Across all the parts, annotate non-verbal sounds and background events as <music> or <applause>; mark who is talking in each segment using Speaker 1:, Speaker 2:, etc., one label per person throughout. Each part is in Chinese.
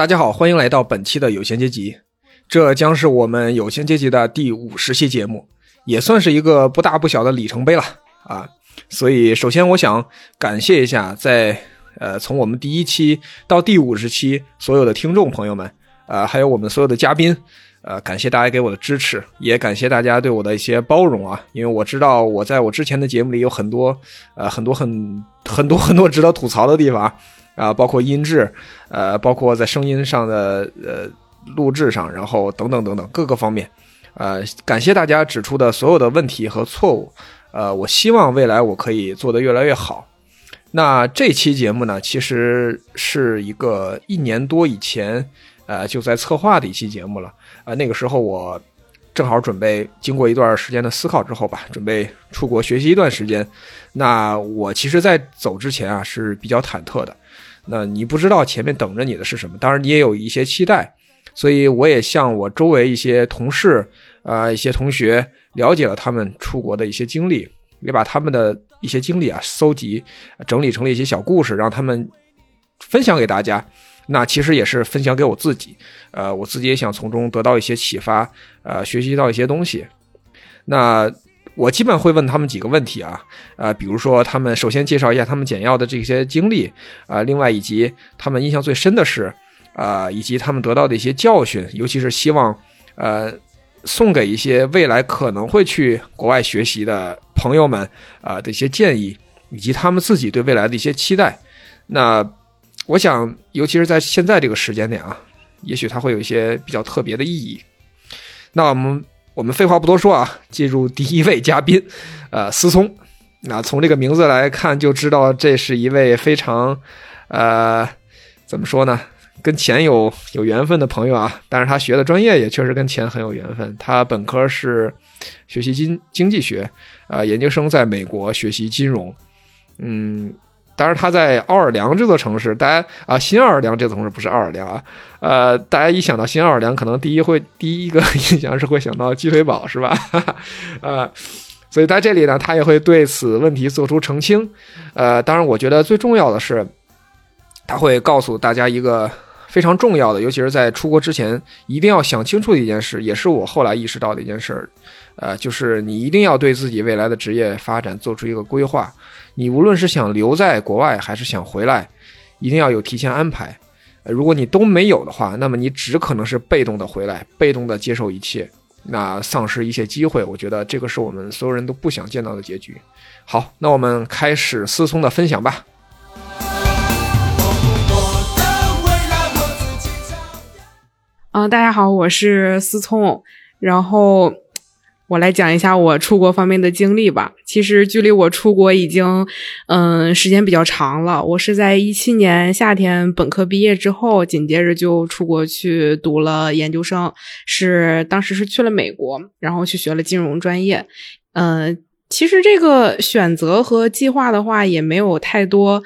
Speaker 1: 大家好，欢迎来到本期的有闲阶级，这将是我们有闲阶级的第五十期节目，也算是一个不大不小的里程碑了啊。所以，首先我想感谢一下，在呃从我们第一期到第五十期所有的听众朋友们，呃，还有我们所有的嘉宾，呃，感谢大家给我的支持，也感谢大家对我的一些包容啊。因为我知道我在我之前的节目里有很多呃很多很很多很多值得吐槽的地方啊，包括音质，呃，包括在声音上的呃录制上，然后等等等等各个方面，呃，感谢大家指出的所有的问题和错误。呃，我希望未来我可以做得越来越好。那这期节目呢，其实是一个一年多以前，呃，就在策划的一期节目了。啊，那个时候我正好准备经过一段时间的思考之后吧，准备出国学习一段时间。那我其实，在走之前啊，是比较忐忑的。那你不知道前面等着你的是什么，当然你也有一些期待，所以我也向我周围一些同事。啊，一些同学了解了他们出国的一些经历，也把他们的一些经历啊搜集整理成了一些小故事，让他们分享给大家。那其实也是分享给我自己，呃，我自己也想从中得到一些启发，呃，学习到一些东西。那我基本会问他们几个问题啊，呃，比如说他们首先介绍一下他们简要的这些经历啊，另外以及他们印象最深的是啊，以及他们得到的一些教训，尤其是希望呃。送给一些未来可能会去国外学习的朋友们啊的一些建议，以及他们自己对未来的一些期待。那我想，尤其是在现在这个时间点啊，也许它会有一些比较特别的意义。那我们我们废话不多说啊，进入第一位嘉宾，呃，思聪。那从这个名字来看，就知道这是一位非常呃，怎么说呢？跟钱有有缘分的朋友啊，但是他学的专业也确实跟钱很有缘分。他本科是学习经经济学，啊，研究生在美国学习金融。嗯，当然他在奥尔良这座城市，大家啊，新奥尔良这座城市不是奥尔良啊，呃，大家一想到新奥尔良，可能第一会第一个印象是会想到鸡腿堡，是吧？<laughs> 呃，所以在这里呢，他也会对此问题做出澄清。呃，当然，我觉得最重要的是，他会告诉大家一个。非常重要的，尤其是在出国之前，一定要想清楚的一件事，也是我后来意识到的一件事，呃，就是你一定要对自己未来的职业发展做出一个规划。你无论是想留在国外还是想回来，一定要有提前安排。如果你都没有的话，那么你只可能是被动的回来，被动的接受一切，那丧失一些机会。我觉得这个是我们所有人都不想见到的结局。好，那我们开始思聪的分享吧。
Speaker 2: 嗯，大家好，我是思聪，然后我来讲一下我出国方面的经历吧。其实距离我出国已经嗯时间比较长了，我是在一七年夏天本科毕业之后，紧接着就出国去读了研究生，是当时是去了美国，然后去学了金融专业。嗯，其实这个选择和计划的话也没有太多。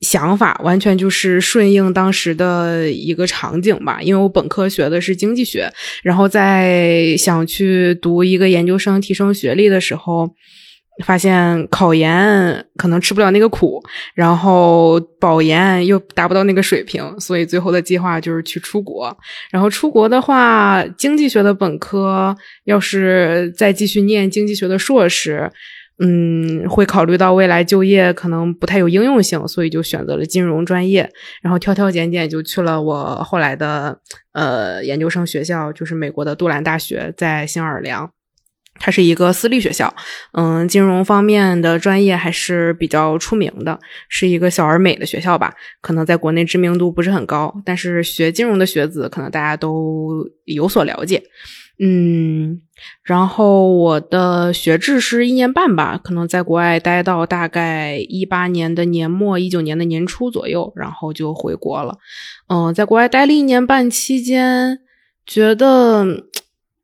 Speaker 2: 想法完全就是顺应当时的一个场景吧，因为我本科学的是经济学，然后在想去读一个研究生提升学历的时候，发现考研可能吃不了那个苦，然后保研又达不到那个水平，所以最后的计划就是去出国。然后出国的话，经济学的本科要是再继续念经济学的硕士。嗯，会考虑到未来就业可能不太有应用性，所以就选择了金融专业，然后挑挑拣拣就去了我后来的呃研究生学校，就是美国的杜兰大学，在新奥尔良，它是一个私立学校，嗯，金融方面的专业还是比较出名的，是一个小而美的学校吧，可能在国内知名度不是很高，但是学金融的学子可能大家都有所了解。嗯，然后我的学制是一年半吧，可能在国外待到大概一八年的年末，一九年的年初左右，然后就回国了。嗯，在国外待了一年半期间，觉得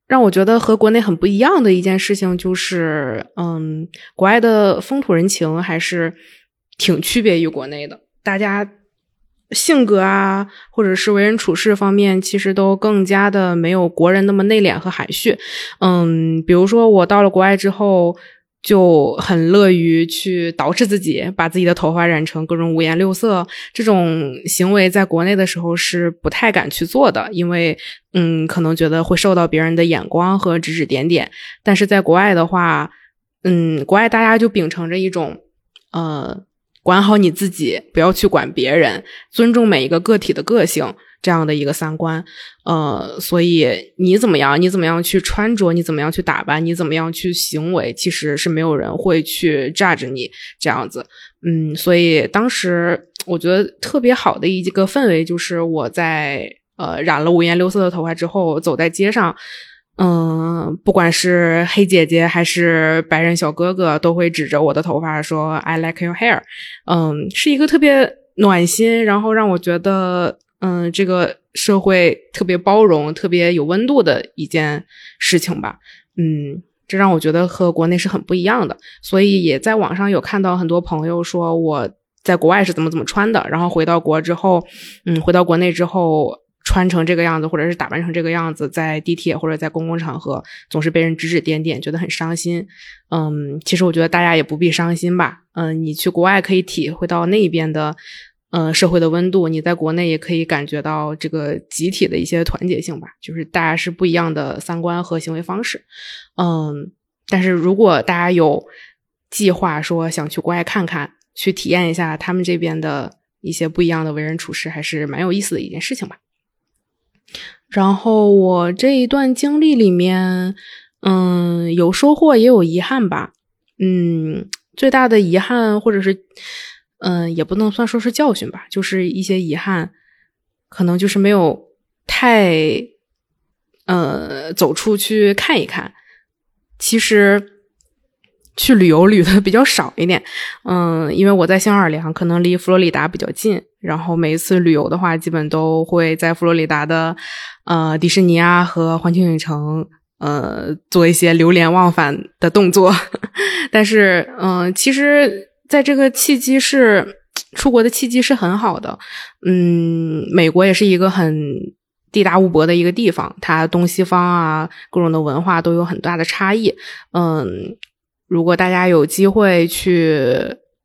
Speaker 2: 让我觉得和国内很不一样的一件事情就是，嗯，国外的风土人情还是挺区别于国内的，大家。性格啊，或者是为人处事方面，其实都更加的没有国人那么内敛和含蓄。嗯，比如说我到了国外之后，就很乐于去捯饬自己，把自己的头发染成各种五颜六色。这种行为在国内的时候是不太敢去做的，因为嗯，可能觉得会受到别人的眼光和指指点点。但是在国外的话，嗯，国外大家就秉承着一种呃，管好你自己，不要去管别人，尊重每一个个体的个性。这样的一个三观，呃，所以你怎么样，你怎么样去穿着，你怎么样去打扮，你怎么样去行为，其实是没有人会去 judge 你这样子，嗯，所以当时我觉得特别好的一个氛围就是我在呃染了五颜六色的头发之后，走在街上，嗯，不管是黑姐姐还是白人小哥哥，都会指着我的头发说 I like your hair，嗯，是一个特别暖心，然后让我觉得。嗯，这个社会特别包容、特别有温度的一件事情吧。嗯，这让我觉得和国内是很不一样的。所以也在网上有看到很多朋友说我在国外是怎么怎么穿的，然后回到国之后，嗯，回到国内之后穿成这个样子，或者是打扮成这个样子，在地铁或者在公共场合总是被人指指点点，觉得很伤心。嗯，其实我觉得大家也不必伤心吧。嗯，你去国外可以体会到那边的。嗯，社会的温度，你在国内也可以感觉到这个集体的一些团结性吧，就是大家是不一样的三观和行为方式。嗯，但是如果大家有计划说想去国外看看，去体验一下他们这边的一些不一样的为人处事，还是蛮有意思的一件事情吧。然后我这一段经历里面，嗯，有收获也有遗憾吧。嗯，最大的遗憾或者是。嗯，也不能算说是教训吧，就是一些遗憾，可能就是没有太，呃，走出去看一看。其实去旅游旅的比较少一点，嗯，因为我在新奥尔良，可能离佛罗里达比较近，然后每一次旅游的话，基本都会在佛罗里达的呃迪士尼啊和环球影城，呃，做一些流连忘返的动作。<laughs> 但是，嗯，其实。在这个契机是出国的契机是很好的，嗯，美国也是一个很地大物博的一个地方，它东西方啊各种的文化都有很大的差异，嗯，如果大家有机会去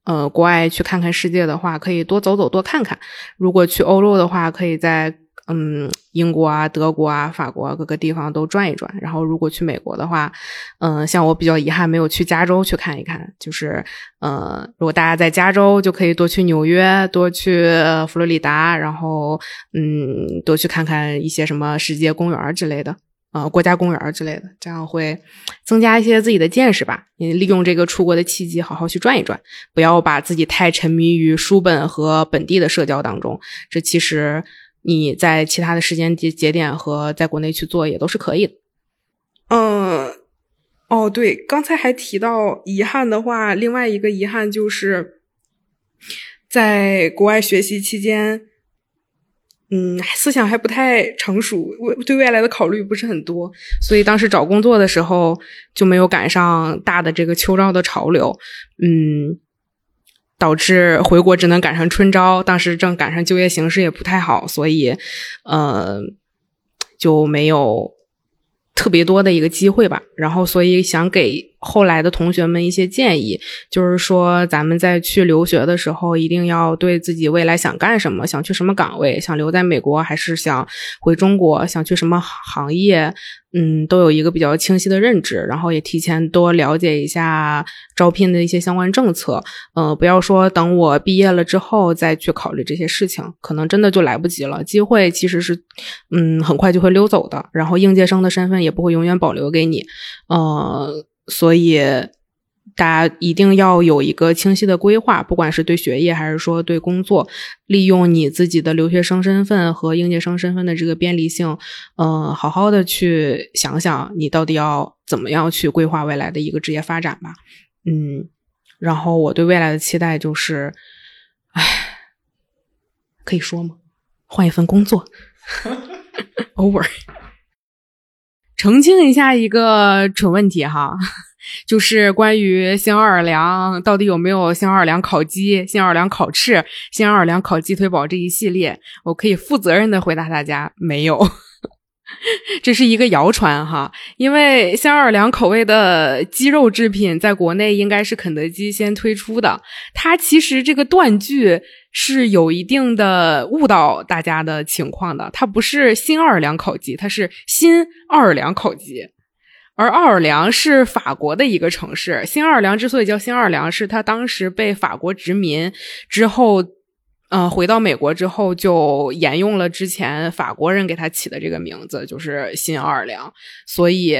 Speaker 2: 呃国外去看看世界的话，可以多走走多看看，如果去欧洲的话，可以在。嗯，英国啊、德国啊、法国各个地方都转一转。然后，如果去美国的话，嗯，像我比较遗憾没有去加州去看一看。就是，呃，如果大家在加州，就可以多去纽约，多去佛罗里达，然后，嗯，多去看看一些什么世界公园之类的，呃，国家公园之类的，这样会增加一些自己的见识吧。你利用这个出国的契机，好好去转一转，不要把自己太沉迷于书本和本地的社交当中。这其实。你在其他的时间节节点和在国内去做也都是可以的。嗯，哦，对，刚才还提到遗憾的话，另外一个遗憾就是在国外学习期间，嗯，思想还不太成熟，未对未来的考虑不是很多，所以当时找工作的时候就没有赶上大的这个秋招的潮流，嗯。导致回国只能赶上春招，当时正赶上就业形势也不太好，所以，呃，就没有特别多的一个机会吧。然后，所以想给后来的同学们一些建议，就是说，咱们在去留学的时候，一定要对自己未来想干什么，想去什么岗位，想留在美国还是想回中国，想去什么行业。嗯，都有一个比较清晰的认知，然后也提前多了解一下招聘的一些相关政策。嗯，不要说等我毕业了之后再去考虑这些事情，可能真的就来不及了。机会其实是，嗯，很快就会溜走的。然后应届生的身份也不会永远保留给你。呃，所以。大家一定要有一个清晰的规划，不管是对学业还是说对工作，利用你自己的留学生身份和应届生身份的这个便利性，嗯，好好的去想想你到底要怎么样去规划未来的一个职业发展吧。嗯，然后我对未来的期待就是，唉，可以说吗？换一份工作，<laughs> <laughs> over。澄清一下一个蠢问题哈。<laughs> 就是关于新奥尔良到底有没有新奥尔良烤鸡、新奥尔良烤翅、新奥尔良烤鸡腿堡这一系列，我可以负责任的回答大家，没有。<laughs> 这是一个谣传哈，因为新奥尔良口味的鸡肉制品在国内应该是肯德基先推出的。它其实这个断句是有一定的误导大家的情况的，它不是新奥尔良烤鸡，它是新奥尔良烤鸡。而奥尔良是法国的一个城市，新奥尔良之所以叫新奥尔良，是它当时被法国殖民之后。嗯，回到美国之后就沿用了之前法国人给他起的这个名字，就是新奥尔良。所以，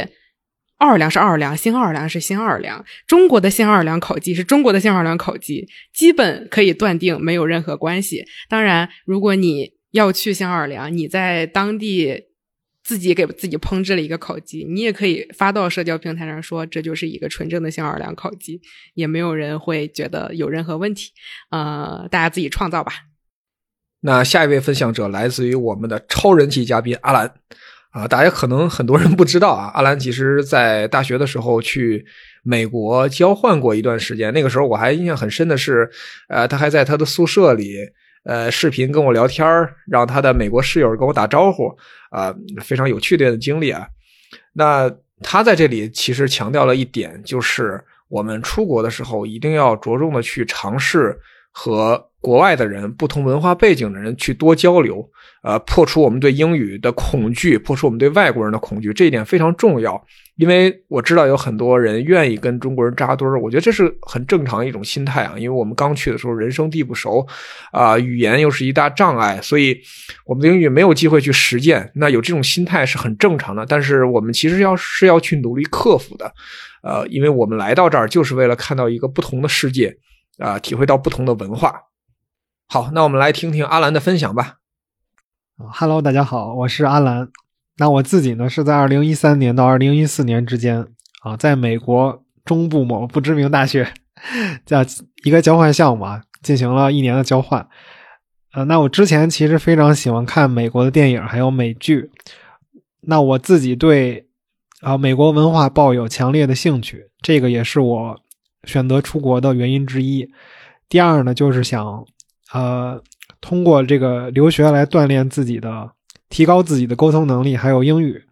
Speaker 2: 奥尔良是奥尔良，新奥尔良是新奥尔良。中国的新奥尔良烤鸡是中国的新奥尔良烤鸡，基本可以断定没有任何关系。当然，如果你要去新奥尔良，你在当地。自己给自己烹制了一个烤鸡，你也可以发到社交平台上说这就是一个纯正的新奥尔良烤鸡，也没有人会觉得有任何问题。呃，大家自己创造吧。
Speaker 1: 那下一位分享者来自于我们的超人气嘉宾阿兰啊，大家可能很多人不知道啊，阿兰其实在大学的时候去美国交换过一段时间，那个时候我还印象很深的是，呃，他还在他的宿舍里。呃，视频跟我聊天让他的美国室友跟我打招呼，啊，非常有趣的经历啊。那他在这里其实强调了一点，就是我们出国的时候一定要着重的去尝试和国外的人、不同文化背景的人去多交流。呃，破除我们对英语的恐惧，破除我们对外国人的恐惧，这一点非常重要。因为我知道有很多人愿意跟中国人扎堆儿，我觉得这是很正常一种心态啊。因为我们刚去的时候人生地不熟，啊，语言又是一大障碍，所以我们的英语没有机会去实践。那有这种心态是很正常的，但是我们其实要是要去努力克服的，呃，因为我们来到这儿就是为了看到一个不同的世界，啊，体会到不同的文化。好，那我们来听听阿兰的分享吧。
Speaker 3: Hello，大家好，我是阿兰。那我自己呢，是在二零一三年到二零一四年之间啊，在美国中部某不知名大学，叫一个交换项目啊，进行了一年的交换。呃，那我之前其实非常喜欢看美国的电影还有美剧，那我自己对啊美国文化抱有强烈的兴趣，这个也是我选择出国的原因之一。第二呢，就是想呃。通过这个留学来锻炼自己的、提高自己的沟通能力，还有英语。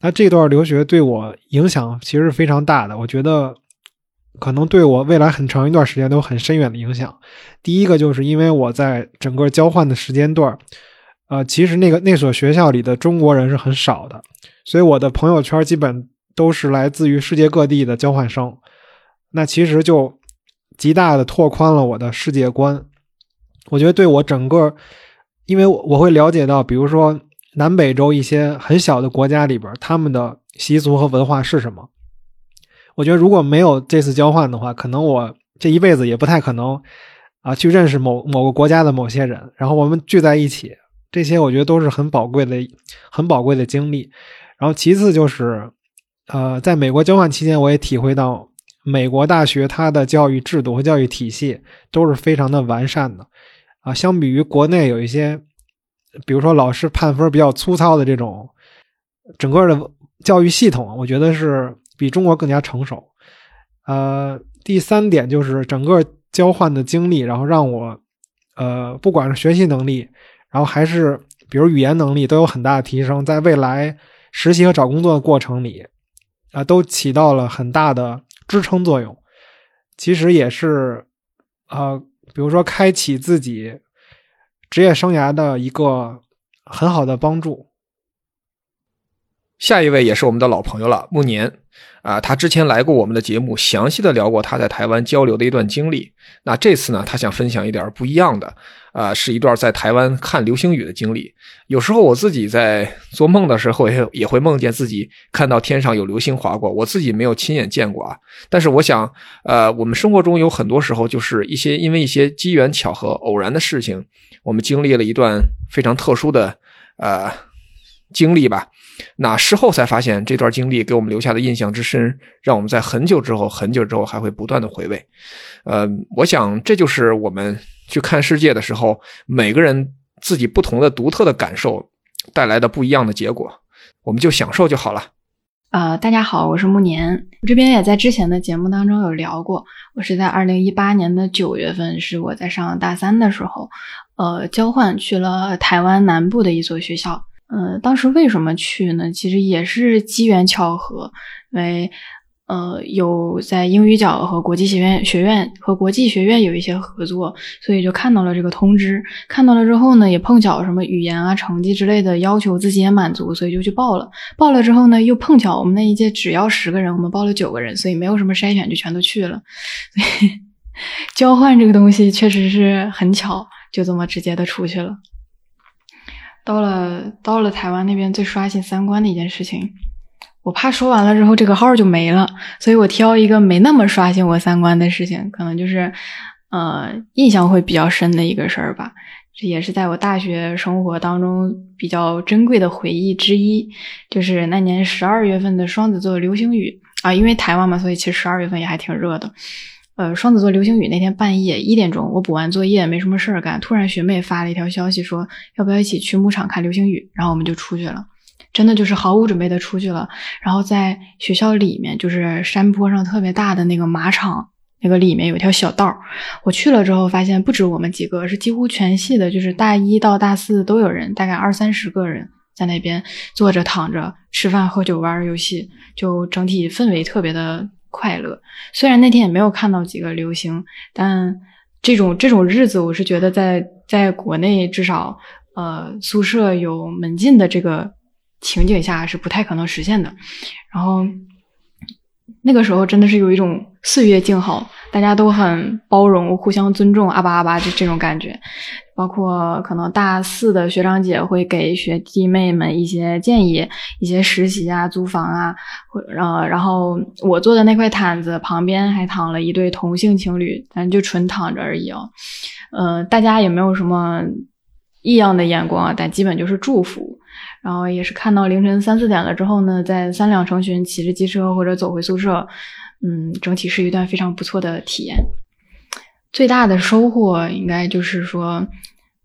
Speaker 3: 那这段留学对我影响其实是非常大的，我觉得可能对我未来很长一段时间都有很深远的影响。第一个就是因为我在整个交换的时间段，呃，其实那个那所学校里的中国人是很少的，所以我的朋友圈基本都是来自于世界各地的交换生。那其实就极大的拓宽了我的世界观。我觉得对我整个，因为我会了解到，比如说南北洲一些很小的国家里边，他们的习俗和文化是什么。我觉得如果没有这次交换的话，可能我这一辈子也不太可能啊去认识某某个国家的某些人，然后我们聚在一起，这些我觉得都是很宝贵的、很宝贵的经历。然后其次就是，呃，在美国交换期间，我也体会到美国大学它的教育制度和教育体系都是非常的完善的。啊，相比于国内有一些，比如说老师判分比较粗糙的这种，整个的教育系统，我觉得是比中国更加成熟。呃，第三点就是整个交换的经历，然后让我，呃，不管是学习能力，然后还是比如语言能力，都有很大的提升，在未来实习和找工作的过程里，啊，都起到了很大的支撑作用。其实也是，啊。比如说，开启自己职业生涯的一个很好的帮助。
Speaker 1: 下一位也是我们的老朋友了，暮年啊，他之前来过我们的节目，详细的聊过他在台湾交流的一段经历。那这次呢，他想分享一点不一样的。啊，是一段在台湾看流星雨的经历。有时候我自己在做梦的时候，也也会梦见自己看到天上有流星划过。我自己没有亲眼见过啊，但是我想，呃，我们生活中有很多时候就是一些因为一些机缘巧合、偶然的事情，我们经历了一段非常特殊的呃经历吧。那事后才发现，这段经历给我们留下的印象之深，让我们在很久之后、很久之后还会不断的回味。呃，我想这就是我们。去看世界的时候，每个人自己不同的独特的感受带来的不一样的结果，我们就享受就好了。
Speaker 4: 呃，大家好，我是暮年，我这边也在之前的节目当中有聊过，我是在二零一八年的九月份，是我在上大三的时候，呃，交换去了台湾南部的一所学校。呃，当时为什么去呢？其实也是机缘巧合，因为呃有在英语角和国际学院学院和国际学院有一些合作，所以就看到了这个通知。看到了之后呢，也碰巧什么语言啊、成绩之类的要求自己也满足，所以就去报了。报了之后呢，又碰巧我们那一届只要十个人，我们报了九个人，所以没有什么筛选，就全都去了。<laughs> 所以 <laughs> 交换这个东西确实是很巧，就这么直接的出去了。到了到了台湾那边最刷新三观的一件事情。我怕说完了之后这个号就没了，所以我挑一个没那么刷新我三观的事情，可能就是呃印象会比较深的一个事儿吧。这也是在我大学生活当中比较珍贵的回忆之一，就是那年十二月份的双子座流星雨啊，因为台湾嘛，所以其实十二月份也还挺热的。呃，双子座流星雨那天半夜一点钟，我补完作业没什么事儿干，突然学妹发了一条消息说要不要一起去牧场看流星雨，然后我们就出去了。真的就是毫无准备的出去了，然后在学校里面，就是山坡上特别大的那个马场，那个里面有一条小道。我去了之后，发现不止我们几个，是几乎全系的，就是大一到大四都有人，大概二三十个人在那边坐着、躺着、吃饭、喝酒、玩游戏，就整体氛围特别的快乐。虽然那天也没有看到几个流星，但这种这种日子，我是觉得在在国内至少，呃，宿舍有门禁的这个。情景下是不太可能实现的，然后那个时候真的是有一种岁月静好，大家都很包容、互相尊重，阿巴阿巴就这种感觉。包括可能大四的学长姐会给学弟妹们一些建议，一些实习啊、租房啊，或呃，然后我坐的那块毯子旁边还躺了一对同性情侣，咱就纯躺着而已哦。呃，大家也没有什么异样的眼光，但基本就是祝福。然后也是看到凌晨三四点了之后呢，在三两成群骑着机车或者走回宿舍，嗯，整体是一段非常不错的体验。最大的收获应该就是说，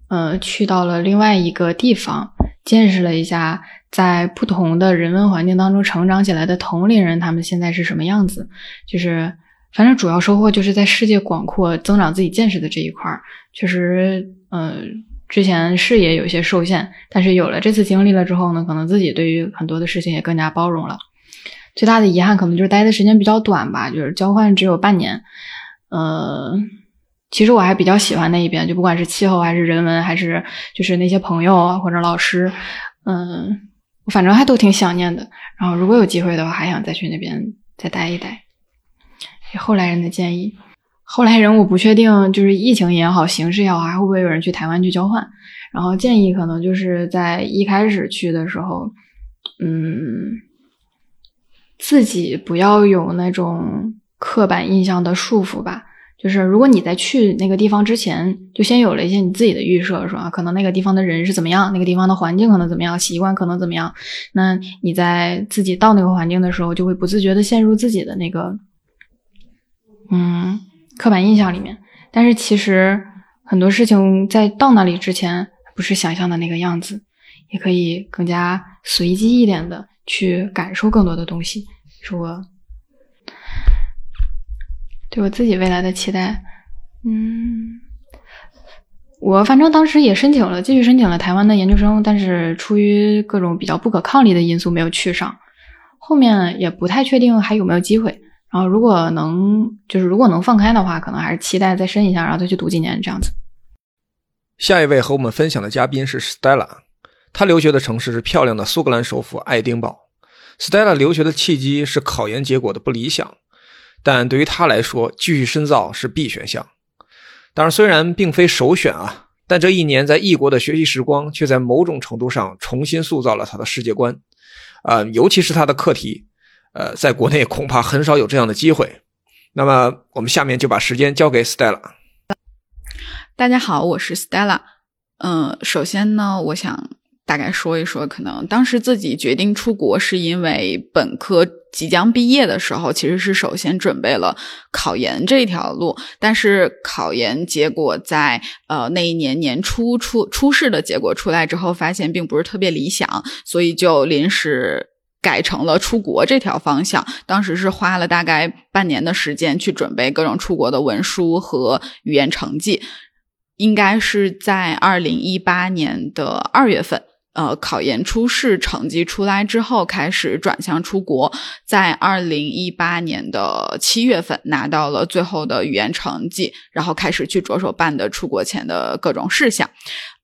Speaker 4: 呃，去到了另外一个地方，见识了一下在不同的人文环境当中成长起来的同龄人，他们现在是什么样子。就是反正主要收获就是在世界广阔、增长自己见识的这一块儿，确实，嗯。之前视野有些受限，但是有了这次经历了之后呢，可能自己对于很多的事情也更加包容了。最大的遗憾可能就是待的时间比较短吧，就是交换只有半年。呃，其实我还比较喜欢那一边，就不管是气候还是人文，还是就是那些朋友啊或者老师，嗯，反正还都挺想念的。然后如果有机会的话，还想再去那边再待一待。后来人的建议。后来人我不确定，就是疫情也好，形势也好，还会不会有人去台湾去交换？然后建议可能就是在一开始去的时候，嗯，自己不要有那种刻板印象的束缚吧。就是如果你在去那个地方之前，就先有了一些你自己的预设，说啊，可能那个地方的人是怎么样，那个地方的环境可能怎么样，习惯可能怎么样，那你在自己到那个环境的时候，就会不自觉的陷入自己的那个，嗯。刻板印象里面，但是其实很多事情在到那里之前不是想象的那个样子，也可以更加随机一点的去感受更多的东西。是我对我自己未来的期待，嗯，我反正当时也申请了，继续申请了台湾的研究生，但是出于各种比较不可抗力的因素没有去上，后面也不太确定还有没有机会。然后，如果能，就是如果能放开的话，可能还是期待再申一下，然后再去读几年这样子。
Speaker 1: 下一位和我们分享的嘉宾是 Stella，他留学的城市是漂亮的苏格兰首府爱丁堡。Stella 留学的契机是考研结果的不理想，但对于他来说，继续深造是 B 选项。当然，虽然并非首选啊，但这一年在异国的学习时光，却在某种程度上重新塑造了他的世界观。啊，尤其是他的课题。呃，在国内恐怕很少有这样的机会。那么，我们下面就把时间交给 Stella。
Speaker 5: 大家好，我是 Stella。嗯，首先呢，我想大概说一说，可能当时自己决定出国，是因为本科即将毕业的时候，其实是首先准备了考研这条路。但是考研结果在呃那一年年初出初试的结果出来之后，发现并不是特别理想，所以就临时。改成了出国这条方向，当时是花了大概半年的时间去准备各种出国的文书和语言成绩，应该是在二零一八年的二月份，呃，考研初试成绩出来之后，开始转向出国，在二零一八年的七月份拿到了最后的语言成绩，然后开始去着手办的出国前的各种事项。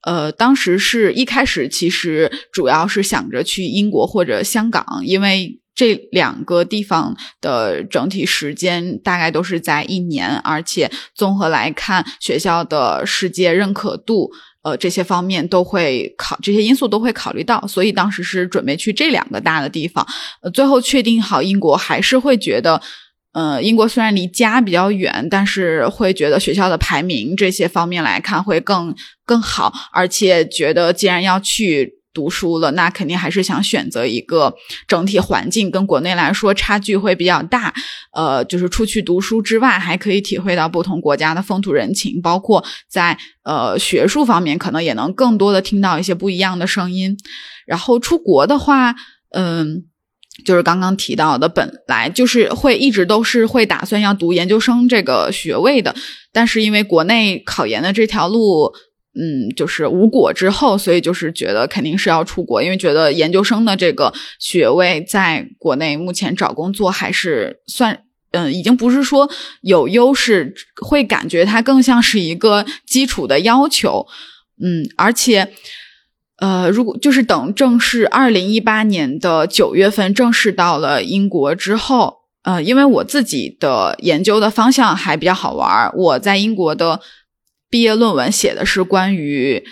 Speaker 5: 呃，当时是一开始其实主要是想着去英国或者香港，因为这两个地方的整体时间大概都是在一年，而且综合来看，学校的世界认可度。呃，这些方面都会考，这些因素都会考虑到，所以当时是准备去这两个大的地方。呃，最后确定好英国，还是会觉得，呃，英国虽然离家比较远，但是会觉得学校的排名这些方面来看会更更好，而且觉得既然要去。读书了，那肯定还是想选择一个整体环境跟国内来说差距会比较大。呃，就是出去读书之外，还可以体会到不同国家的风土人情，包括在呃学术方面，可能也能更多的听到一些不一样的声音。然后出国的话，嗯，就是刚刚提到的，本来就是会一直都是会打算要读研究生这个学位的，但是因为国内考研的这条路。嗯，就是无果之后，所以就是觉得肯定是要出国，因为觉得研究生的这个学位在国内目前找工作还是算，嗯，已经不是说有优势，会感觉它更像是一个基础的要求。嗯，而且，呃，如果就是等正式二零一八年的九月份正式到了英国之后，呃，因为我自己的研究的方向还比较好玩，我在英国的。毕业论文写的是关于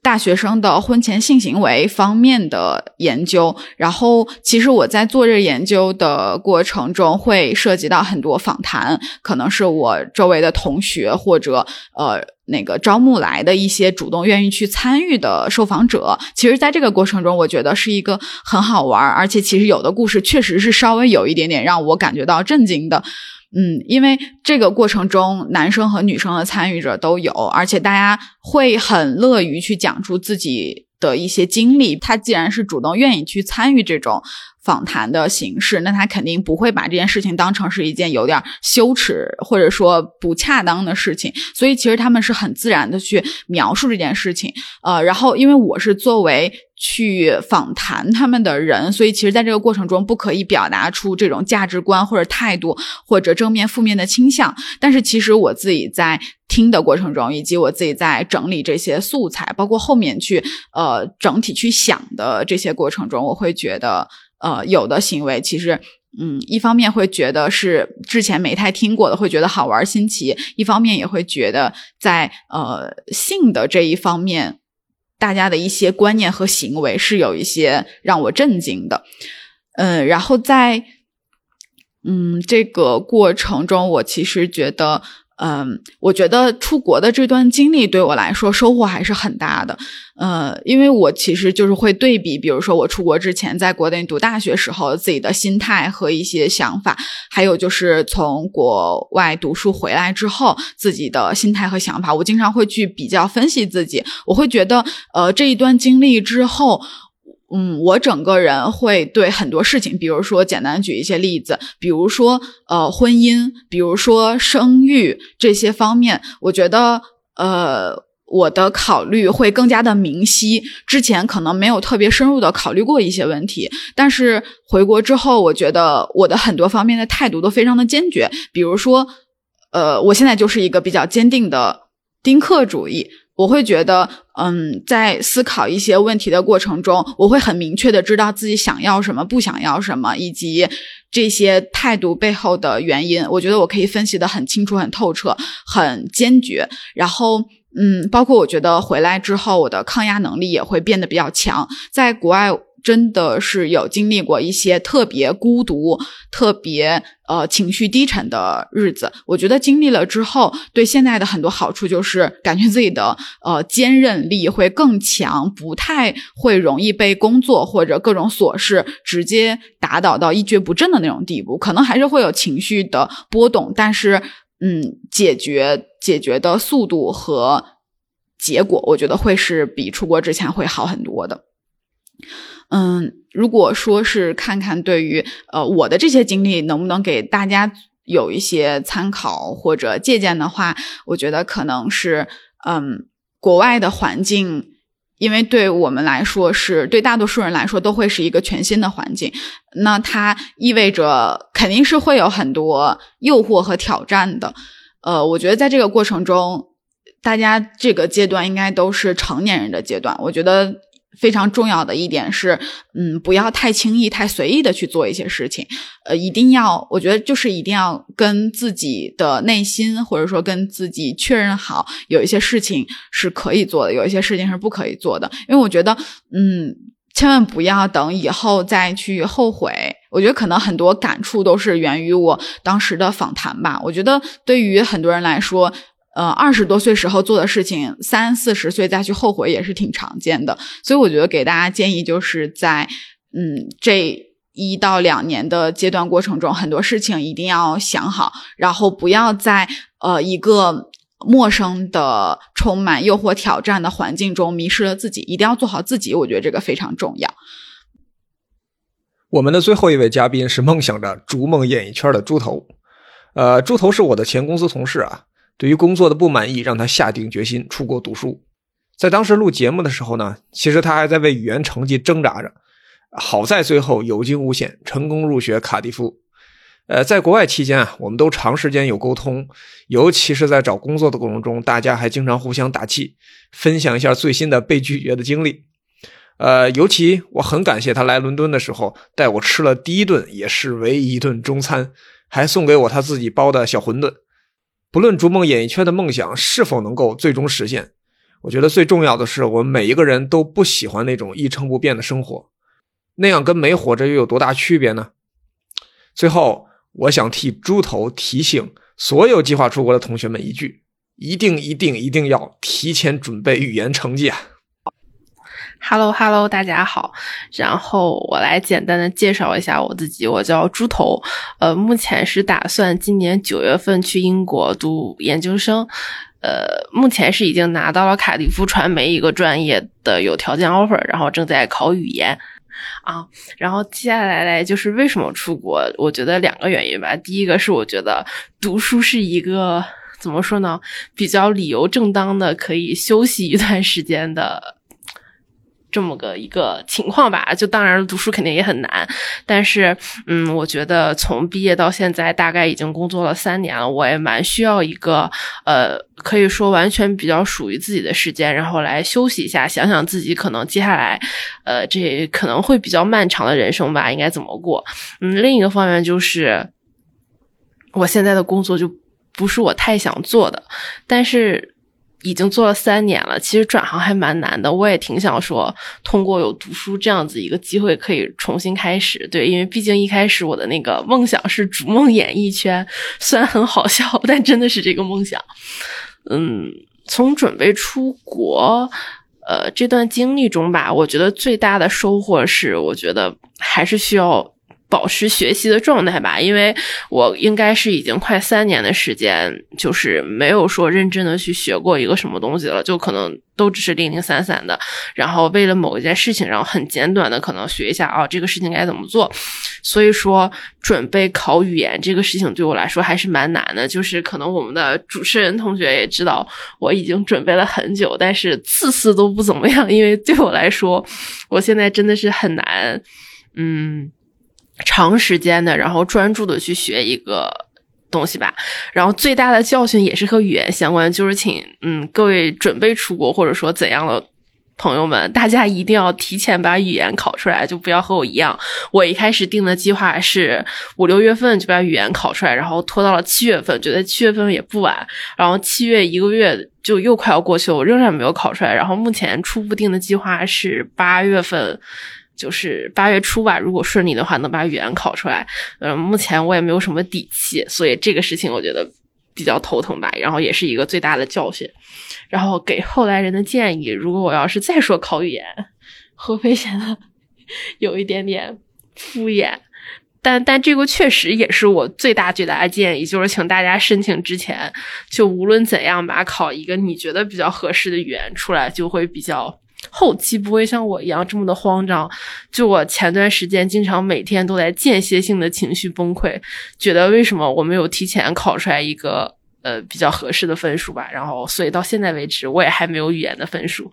Speaker 5: 大学生的婚前性行为方面的研究，然后其实我在做这研究的过程中会涉及到很多访谈，可能是我周围的同学或者呃那个招募来的一些主动愿意去参与的受访者。其实，在这个过程中，我觉得是一个很好玩，而且其实有的故事确实是稍微有一点点让我感觉到震惊的。嗯，因为这个过程中，男生和女生的参与者都有，而且大家会很乐于去讲出自己的一些经历。他既然是主动愿意去参与这种访谈的形式，那他肯定不会把这件事情当成是一件有点羞耻或者说不恰当的事情。所以，其实他们是很自然的去描述这件事情。呃，然后因为我是作为。去访谈他们的人，所以其实在这个过程中不可以表达出这种价值观或者态度或者正面负面的倾向。但是其实我自己在听的过程中，以及我自己在整理这些素材，包括后面去呃整体去想的这些过程中，我会觉得呃有的行为其实嗯一方面会觉得是之前没太听过的，会觉得好玩新奇；一方面也会觉得在呃性的这一方面。大家的一些观念和行为是有一些让我震惊的，嗯，然后在嗯这个过程中，我其实觉得。嗯，我觉得出国的这段经历对我来说收获还是很大的。呃，因为我其实就是会对比，比如说我出国之前在国内读大学时候自己的心态和一些想法，还有就是从国外读书回来之后自己的心态和想法，我经常会去比较分析自己。我会觉得，呃，这一段经历之后。嗯，我整个人会对很多事情，比如说简单举一些例子，比如说呃婚姻，比如说生育这些方面，我觉得呃我的考虑会更加的明晰。之前可能没有特别深入的考虑过一些问题，但是回国之后，我觉得我的很多方面的态度都非常的坚决。比如说，呃，我现在就是一个比较坚定的丁克主义。我会觉得，嗯，在思考一些问题的过程中，我会很明确的知道自己想要什么，不想要什么，以及这些态度背后的原因。我觉得我可以分析的很清楚、很透彻、很坚决。然后，嗯，包括我觉得回来之后，我的抗压能力也会变得比较强。在国外。真的是有经历过一些特别孤独、特别呃情绪低沉的日子。我觉得经历了之后，对现在的很多好处就是感觉自己的呃坚韧力会更强，不太会容易被工作或者各种琐事直接打倒到一蹶不振的那种地步。可能还是会有情绪的波动，但是嗯，解决解决的速度和结果，我觉得会是比出国之前会好很多的。嗯，如果说是看看对于呃我的这些经历能不能给大家有一些参考或者借鉴的话，我觉得可能是嗯国外的环境因为对我们来说是对大多数人来说都会是一个全新的环境，那它意味着肯定是会有很多诱惑和挑战的。呃，我觉得在这个过程中，大家这个阶段应该都是成年人的阶段。我觉得非常重要的一点是，嗯，不要太轻易、太随意的去做一些事情。呃，一定要，我觉得就是一定要跟自己的内心，或者说跟自己确认好，有一些事情是可以做的，有一些事情是不可以做的。因为我觉得，嗯，千万不要等以后再去后悔。我觉得可能很多感触都是源于我当时的访谈吧。我觉得对于很多人来说，呃，二十多岁时候做的事情，三四十岁再去后悔也是挺常见的。所以我觉得给大家建议就是在嗯这一到两年的阶段过程中，很多事情一定要想好，然后不要在呃一个陌生的、充满诱惑、挑战的环境中迷失了自己。一定要做好自己，我觉得这个非常重要。
Speaker 1: 我们的最后一位嘉宾是梦想着逐梦演艺圈的猪头，呃，猪头是我的前公司同事啊。对于工作的不满意，让他下定决心出国读书。在当时录节目的时候呢，其实他还在为语言成绩挣扎着。好在最后有惊无险，成功入学卡迪夫。呃，在国外期间啊，我们都长时间有沟通，尤其是在找工作的过程中，大家还经常互相打气，分享一下最新的被拒绝的经历。呃，尤其我很感谢他来伦敦的时候，带我吃了第一顿也是唯一一顿中餐，还送给我他自己包的小馄饨。不论逐梦演艺圈的梦想是否能够最终实现，我觉得最重要的是，我们每一个人都不喜欢那种一成不变的生活，那样跟没活着又有多大区别呢？最后，我想替猪头提醒所有计划出国的同学们一句：一定、一定、一定要提前准备语言成绩啊
Speaker 6: ！Hello，Hello，大家好。然后我来简单的介绍一下我自己，我叫猪头。呃，目前是打算今年九月份去英国读研究生。呃，目前是已经拿到了卡迪夫传媒一个专业的有条件 offer，然后正在考语言。啊，然后接下来来就是为什么出国？我觉得两个原因吧。第一个是我觉得读书是一个怎么说呢，比较理由正当的，可以休息一段时间的。这么个一个情况吧，<laughs> 就当然读书肯定也很难，但是嗯，我觉得从毕业到现在大概已经工作了三年了，我也蛮需要一个呃，可以说完全比较属于自己的时间，然后来休息一下，想想自己可能接下来呃，这可能会比较漫长的人生吧，应该怎么过？嗯，另一个方面就是我现在的工作就不是我太想做的，但是。已经做了三年了，其实转行还蛮难的。我也挺想说，通过有读书这样子一个机会，可以重新开始。对，因为毕竟一开始我的那个梦想是逐梦演艺圈，虽然很好笑，但真的是这个梦想。<laughs> 嗯，从准备出国，呃，这段经历中吧，我觉得最大的收获是，我觉得还是需要。保持学习的状态吧，因为我应该是已经快三年的时间，就是没有说认真的去学过一个什么东西了，就可能都只是零零散散的，然后为了某一件事情，然后很简短的可能学一下啊，这个事情该怎么做。所以说，准备考语言这个事情对我来说还是蛮难的，就是可能我们的主持人同学也知道，我已经准备了很久，但是次次都不怎么样，因为对我来说，我现在真的是很难，嗯。长时间的，然后专注的去学一个东西吧。然后最大的教训也是和语言相关，就是请嗯各位准备出国或者说怎样的朋友们，大家一定要提前把语言考出来，就不要和我一样。我一开始定的计划是五六月份就把语言考出来，然后拖到了七月份，觉得七月份也不晚。然后七月一个月就又快要过去了，我仍然没有考出来。然后目前初步定的计划是八月份。就是八月初吧，如果顺利的话，能把语言考出来。嗯，目前我也没有什么底气，所以这个事情我觉得比较头疼吧。然后也是一个最大的教训。然后给后来人的建议，如果我要是再说考语言，会不会显得 <laughs> 有一点点敷衍？但但这个确实也是我最大最大的建议，就是请大家申请之前，就无论怎样吧，考一个你觉得比较合适的语言出来，就会比较。后期不会像我一样这么的慌张，就我前段时间经常每天都在间歇性的情绪崩溃，觉得为什么我没有提前考出来一个呃比较合适的分数吧，然后所以到现在为止我也还没有语言的分数。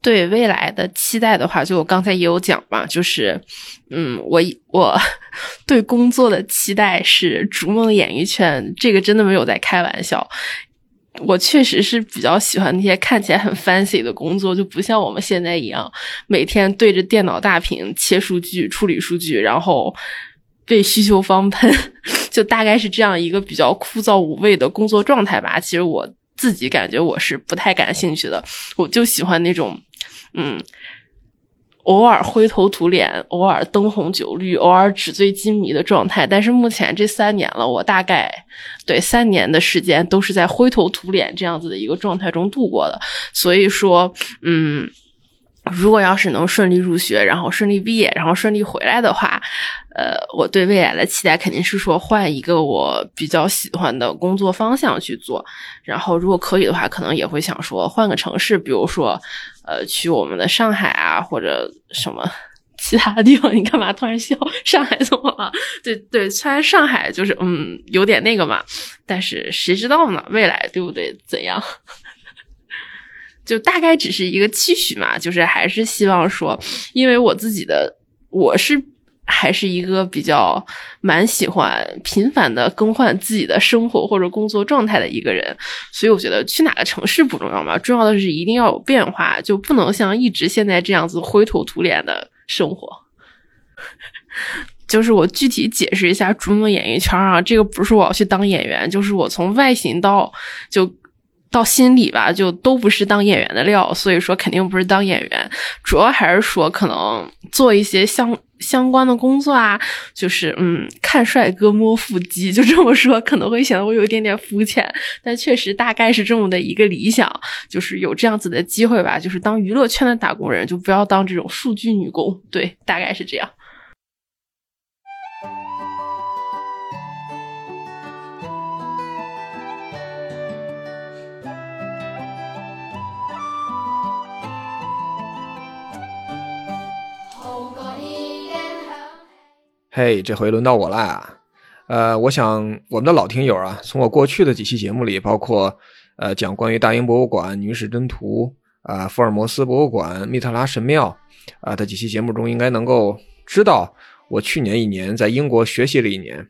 Speaker 6: 对未来的期待的话，就我刚才也有讲嘛，就是，嗯，我我对工作的期待是逐梦演艺圈，这个真的没有在开玩笑。我确实是比较喜欢那些看起来很 fancy 的工作，就不像我们现在一样，每天对着电脑大屏切数据、处理数据，然后被需求方喷，<laughs> 就大概是这样一个比较枯燥无味的工作状态吧。其实我自己感觉我是不太感兴趣的，我就喜欢那种，嗯。偶尔灰头土脸，偶尔灯红酒绿，偶尔纸醉金迷的状态。但是目前这三年了，我大概对三年的时间都是在灰头土脸这样子的一个状态中度过的。所以说，嗯，如果要是能顺利入学，然后顺利毕业，然后顺利回来的话，呃，我对未来的期待肯定是说换一个我比较喜欢的工作方向去做。然后如果可以的话，可能也会想说换个城市，比如说。呃，去我们的上海啊，或者什么其他的地方？<laughs> 你干嘛突然笑？上海怎么了？对对，虽然上海就是嗯有点那个嘛，但是谁知道呢？未来对不对？怎样？就大概只是一个期许嘛，就是还是希望说，因为我自己的我是。还是一个比较蛮喜欢频繁的更换自己的生活或者工作状态的一个人，所以我觉得去哪个城市不重要嘛，重要的是一定要有变化，就不能像一直现在这样子灰头土脸的生活。就是我具体解释一下逐梦演艺圈啊，这个不是我要去当演员，就是我从外形到就到心里吧，就都不是当演员的料，所以说肯定不是当演员，主要还是说可能做一些相。相关的工作啊，就是嗯，看帅哥摸腹肌，就这么说可能会显得我有一点点肤浅，但确实大概是这么的一个理想，就是有这样子的机会吧，就是当娱乐圈的打工人，就不要当这种数据女工，对，大概是这样。
Speaker 1: 嘿，这回轮到我了啊！呃，我想我们的老听友啊，从我过去的几期节目里，包括呃讲关于大英博物馆、女史箴图啊、福尔摩斯博物馆、密特拉神庙啊的几期节目中，应该能够知道我去年一年在英国学习了一年。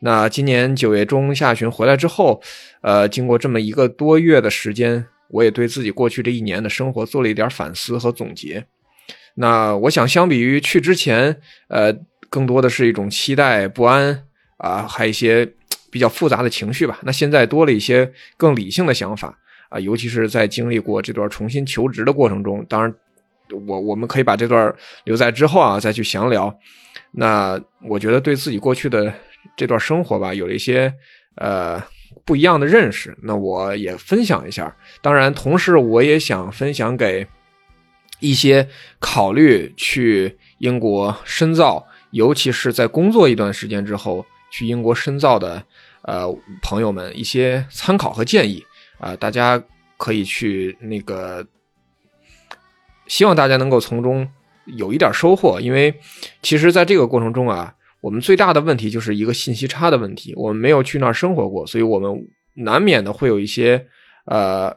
Speaker 1: 那今年九月中下旬回来之后，呃，经过这么一个多月的时间，我也对自己过去这一年的生活做了一点反思和总结。那我想，相比于去之前，呃。更多的是一种期待、不安啊，还有一些比较复杂的情绪吧。那现在多了一些更理性的想法啊，尤其是在经历过这段重新求职的过程中。当然，我我们可以把这段留在之后啊，再去详聊。那我觉得对自己过去的这段生活吧，有了一些呃不一样的认识。那我也分享一下。当然，同时我也想分享给一些考虑去英国深造。尤其是在工作一段时间之后去英国深造的呃朋友们一些参考和建议啊，大家可以去那个，希望大家能够从中有一点收获。因为其实在这个过程中啊，我们最大的问题就是一个信息差的问题。我们没有去那儿生活过，所以我们难免的会有一些呃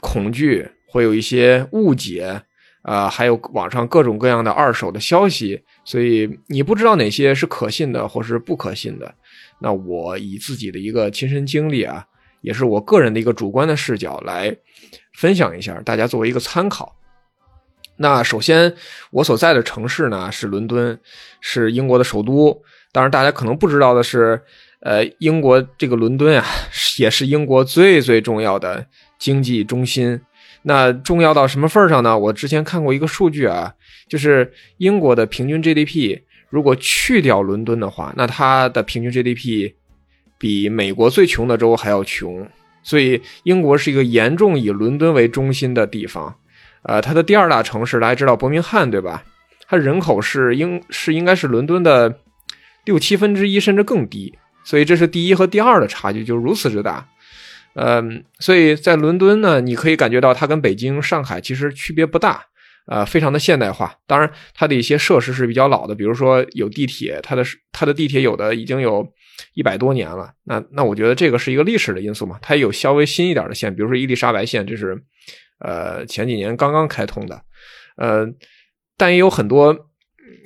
Speaker 1: 恐惧，会有一些误解。啊，还有网上各种各样的二手的消息，所以你不知道哪些是可信的或是不可信的。那我以自己的一个亲身经历啊，也是我个人的一个主观的视角来分享一下，大家作为一个参考。那首先，我所在的城市呢是伦敦，是英国的首都。当然，大家可能不知道的是，呃，英国这个伦敦啊，<laughs> 也是英国最最重要的经济中心。那重要到什么份上呢？我之前看过一个数据啊，就是英国的平均 GDP，如果去掉伦敦的话，那它的平均 GDP 比美国最穷的州还要穷。所以英国是一个严重以伦敦为中心的地方。呃，它的第二大城市大家知道伯明翰对吧？它人口是应是应该是伦敦的六七分之一甚至更低。所以这是第一和第二的差距就如此之大。嗯，所以在伦敦呢，你可以感觉到它跟北京、上海其实区别不大，呃，非常的现代化。当然，它的一些设施是比较老的，比如说有地铁，它的它的地铁有的已经有一百多年了。那那我觉得这个是一个历史的因素嘛。它有稍微新一点的线，比如说伊丽莎白线，这是呃前几年刚刚开通的。呃，但也有很多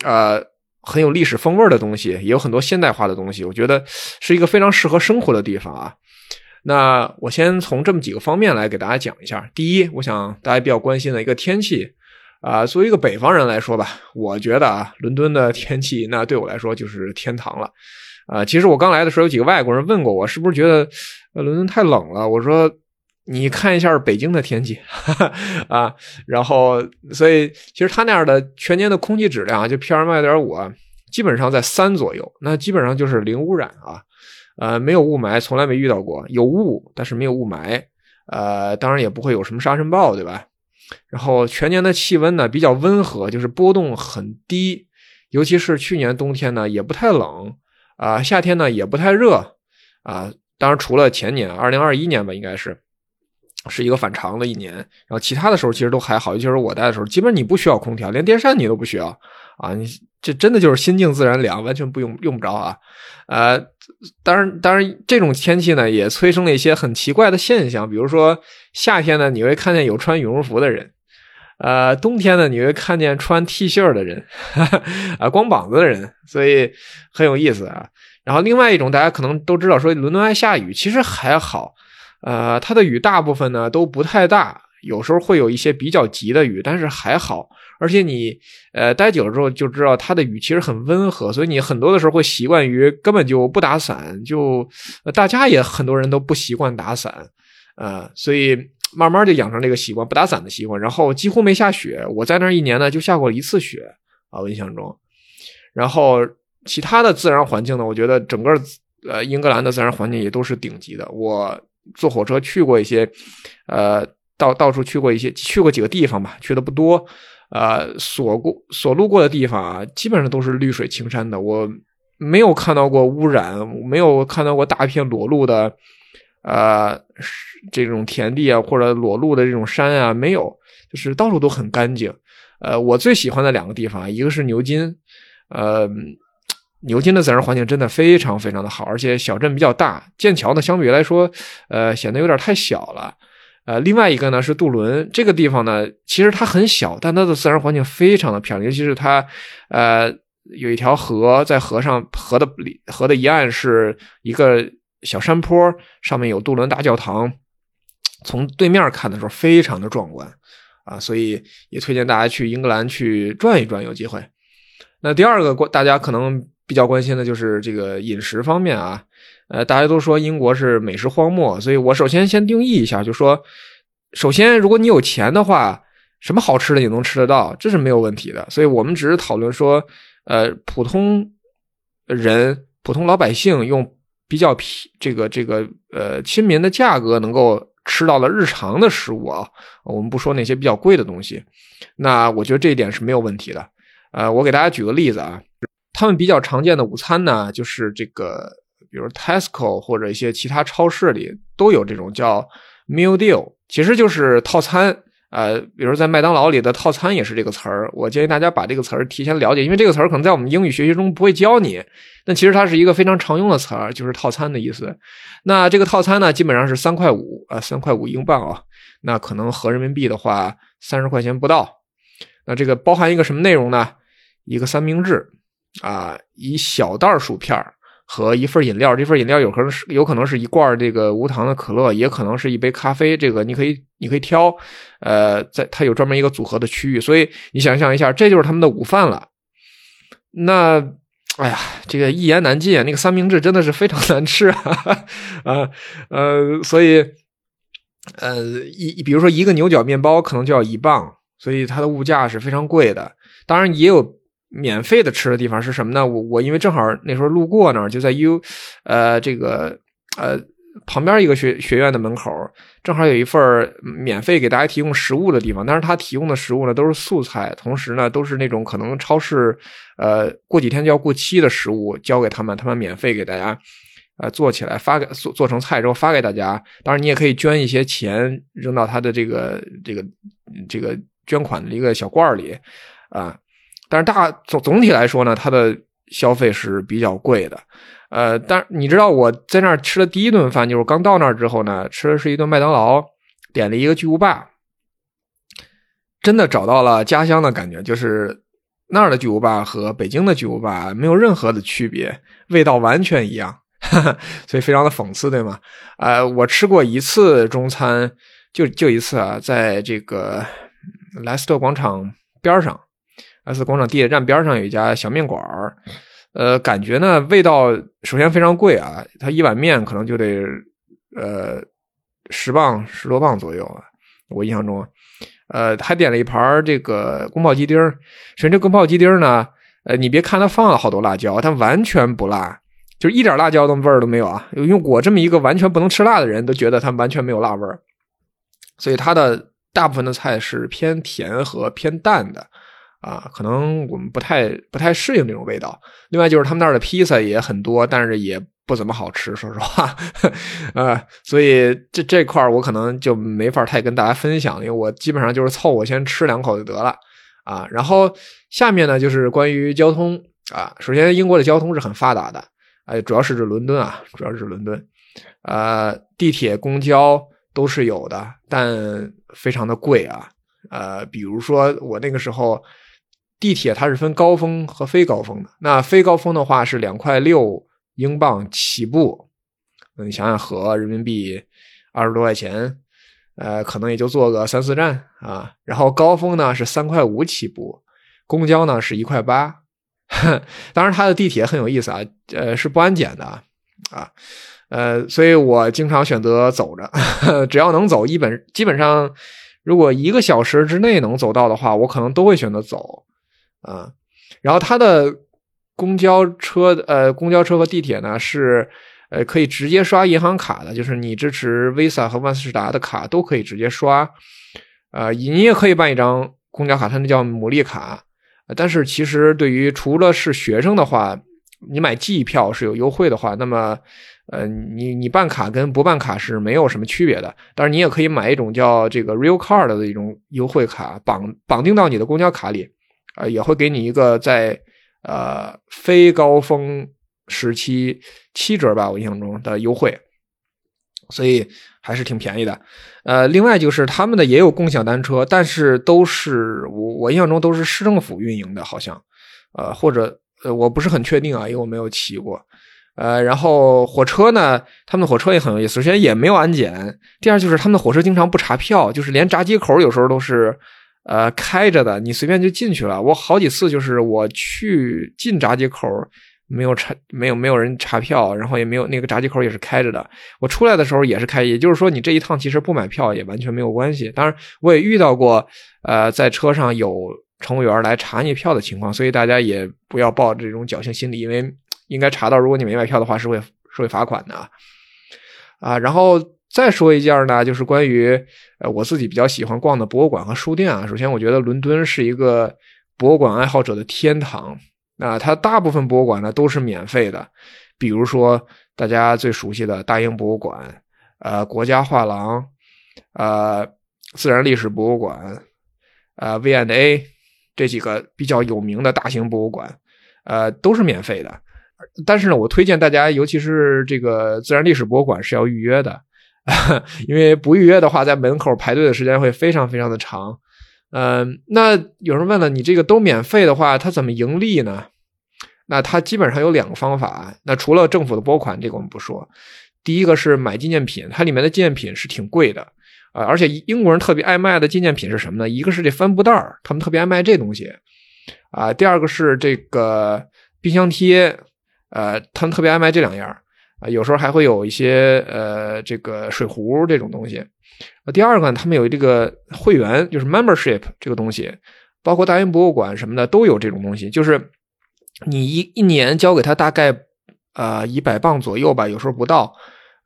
Speaker 1: 呃很有历史风味的东西，也有很多现代化的东西。我觉得是一个非常适合生活的地方啊。那我先从这么几个方面来给大家讲一下。第一，我想大家比较关心的一个天气啊，作为一个北方人来说吧，我觉得啊，伦敦的天气那对我来说就是天堂了。啊，其实我刚来的时候，有几个外国人问过我，是不是觉得伦敦太冷了？我说你看一下北京的天气哈哈 <laughs> 啊，然后所以其实他那样的全年的空气质量啊，就 PM 二点五啊，基本上在三左右，那基本上就是零污染啊，呃，没有雾霾，从来没遇到过，有雾但是没有雾霾，呃，当然也不会有什么沙尘暴，对吧？然后全年的气温呢比较温和，就是波动很低，尤其是去年冬天呢也不太冷。啊，夏天呢也不太热，啊，当然除了前年二零二一年吧，应该是是一个反常的一年。然后其他的时候其实都还好，尤其是我待的时候，基本你不需要空调，连电扇你都不需要啊。你这真的就是心静自然凉，完全不用用不着啊。呃，当然，当然这种天气呢也催生了一些很奇怪的现象，比如说夏天呢你会看见有穿羽绒服的人。呃，冬天呢，你会看见穿 T 恤的人，<laughs> 啊，光膀子的人，所以很有意思啊。然后另外一种，大家可能都知道，说伦敦爱下雨，其实还好，呃，它的雨大部分呢都不太大，有时候会有一些比较急的雨，但是还好。而且你呃待久了之后就知道，它的雨其实很温和，所以你很多的时候会习惯于根本就不打伞，就大家也很多人都不习惯打伞，呃，所以。慢慢就养成这个习惯，不打伞的习惯，然后几乎没下雪。我在那儿一年呢，就下过一次雪啊，我印象中。然后其他的自然环境呢，我觉得整个呃英格兰的自然环境也都是顶级的。我坐火车去过一些，呃，到到处去过一些，去过几个地方吧，去的不多。呃，所过所路过的地方啊，基本上都是绿水青山的，我没有看到过污染，没有看到过大片裸露的。呃，这种田地啊，或者裸露的这种山啊，没有，就是到处都很干净。呃，我最喜欢的两个地方，一个是牛津，呃，牛津的自然环境真的非常非常的好，而且小镇比较大。剑桥呢，相比来说，呃，显得有点太小了。呃，另外一个呢是杜伦这个地方呢，其实它很小，但它的自然环境非常的漂亮，尤其是它，呃，有一条河，在河上，河的河的一岸是一个。小山坡上面有杜伦大教堂，从对面看的时候非常的壮观啊，所以也推荐大家去英格兰去转一转，有机会。那第二个关大家可能比较关心的就是这个饮食方面啊，呃，大家都说英国是美食荒漠，所以我首先先定义一下，就说，首先如果你有钱的话，什么好吃的你能吃得到，这是没有问题的。所以我们只是讨论说，呃，普通人、普通老百姓用。比较便这个这个呃亲民的价格能够吃到了日常的食物啊，我们不说那些比较贵的东西，那我觉得这一点是没有问题的。呃，我给大家举个例子啊，他们比较常见的午餐呢，就是这个，比如 Tesco 或者一些其他超市里都有这种叫 meal deal，其实就是套餐。呃，比如在麦当劳里的套餐也是这个词儿，我建议大家把这个词儿提前了解，因为这个词儿可能在我们英语学习中不会教你。但其实它是一个非常常用的词儿，就是套餐的意思。那这个套餐呢，基本上是三块五啊，三块五英镑啊，那可能合人民币的话三十块钱不到。那这个包含一个什么内容呢？一个三明治啊，一小袋薯片儿。和一份饮料，这份饮料有可能是有可能是一罐这个无糖的可乐，也可能是一杯咖啡。这个你可以你可以挑，呃，在它有专门一个组合的区域，所以你想象一下，这就是他们的午饭了。那，哎呀，这个一言难尽啊！那个三明治真的是非常难吃啊，啊呃，所以呃一比如说一个牛角面包可能就要一磅，所以它的物价是非常贵的。当然也有。免费的吃的地方是什么呢？我我因为正好那时候路过那儿，就在 U，呃，这个呃旁边一个学学院的门口，正好有一份免费给大家提供食物的地方。但是他提供的食物呢都是素菜，同时呢都是那种可能超市呃过几天就要过期的食物，交给他们，他们免费给大家呃做起来，发给做做成菜之后发给大家。当然你也可以捐一些钱扔到他的这个这个这个捐款的一个小罐里啊。但是大总总体来说呢，它的消费是比较贵的，呃，但你知道我在那儿吃的第一顿饭，就是刚到那儿之后呢，吃的是一顿麦当劳，点了一个巨无霸，真的找到了家乡的感觉，就是那儿的巨无霸和北京的巨无霸没有任何的区别，味道完全一样，<laughs> 所以非常的讽刺，对吗？呃，我吃过一次中餐，就就一次啊，在这个莱斯特广场边上，S 广场地铁站边上有一家小面馆儿，呃，感觉呢味道首先非常贵啊，它一碗面可能就得呃十磅十多磅左右啊，我印象中。呃，还点了一盘这个宫保鸡丁儿。首先，这宫保鸡丁儿呢，呃，你别看它放了好多辣椒，它完全不辣，就是一点辣椒的味儿都没有啊。因为我这么一个完全不能吃辣的人，都觉得它完全没有辣味儿。所以它的大部分的菜是偏甜和偏淡的啊，可能我们不太不太适应这种味道。另外就是他们那儿的披萨也很多，但是也。不怎么好吃，说实话，<laughs> 呃，所以这这块儿我可能就没法太跟大家分享，因为我基本上就是凑合先吃两口就得了啊。然后下面呢就是关于交通啊，首先英国的交通是很发达的，哎，主要是指伦敦啊，主要是指伦敦，呃，地铁、公交都是有的，但非常的贵啊，呃，比如说我那个时候地铁它是分高峰和非高峰的，那非高峰的话是两块六。英镑起步，你想想合人民币二十多块钱，呃，可能也就坐个三四站啊。然后高峰呢是三块五起步，公交呢是一块八。<laughs> 当然，它的地铁很有意思啊，呃，是不安检的啊，呃，所以我经常选择走着，<laughs> 只要能走，一本基本上，如果一个小时之内能走到的话，我可能都会选择走啊。然后它的。公交车呃，公交车和地铁呢是呃可以直接刷银行卡的，就是你支持 Visa 和万事达的卡都可以直接刷，呃，你也可以办一张公交卡，它那叫牡蛎卡。但是其实对于除了是学生的话，你买季票是有优惠的话，那么呃你你办卡跟不办卡是没有什么区别的。但是你也可以买一种叫这个 Real Card 的一种优惠卡，绑绑定到你的公交卡里，呃，也会给你一个在。呃，非高峰时期七折吧，我印象中的优惠，所以还是挺便宜的。呃，另外就是他们的也有共享单车，但是都是我我印象中都是市政府运营的，好像，呃，或者呃，我不是很确定啊，因为我没有骑过。呃，然后火车呢，他们的火车也很有意思，首先也没有安检，第二就是他们的火车经常不查票，就是连闸机口有时候都是。呃，开着的，你随便就进去了。我好几次就是我去进闸机口，没有查，没有没有人查票，然后也没有那个闸机口也是开着的。我出来的时候也是开，也就是说你这一趟其实不买票也完全没有关系。当然，我也遇到过，呃，在车上有乘务员来查你票的情况，所以大家也不要抱这种侥幸心理，因为应该查到，如果你没买票的话是会是会罚款的啊。然后。再说一件呢，就是关于呃我自己比较喜欢逛的博物馆和书店啊。首先，我觉得伦敦是一个博物馆爱好者的天堂那。它大部分博物馆呢都是免费的，比如说大家最熟悉的大英博物馆、呃国家画廊、呃自然历史博物馆、呃 V&A 这几个比较有名的大型博物馆，呃都是免费的。但是呢，我推荐大家，尤其是这个自然历史博物馆是要预约的。<laughs> 因为不预约的话，在门口排队的时间会非常非常的长。嗯，那有人问了，你这个都免费的话，它怎么盈利呢？那它基本上有两个方法。那除了政府的拨款，这个我们不说。第一个是买纪念品，它里面的纪念品是挺贵的啊。而且英国人特别爱卖的纪念品是什么呢？一个是这帆布袋儿，他们特别爱卖这东西啊。第二个是这个冰箱贴，呃，他们特别爱卖这两样。啊，有时候还会有一些呃，这个水壶这种东西。第二个呢，他们有这个会员，就是 membership 这个东西，包括大英博物馆什么的都有这种东西。就是你一一年交给他大概呃一百磅左右吧，有时候不到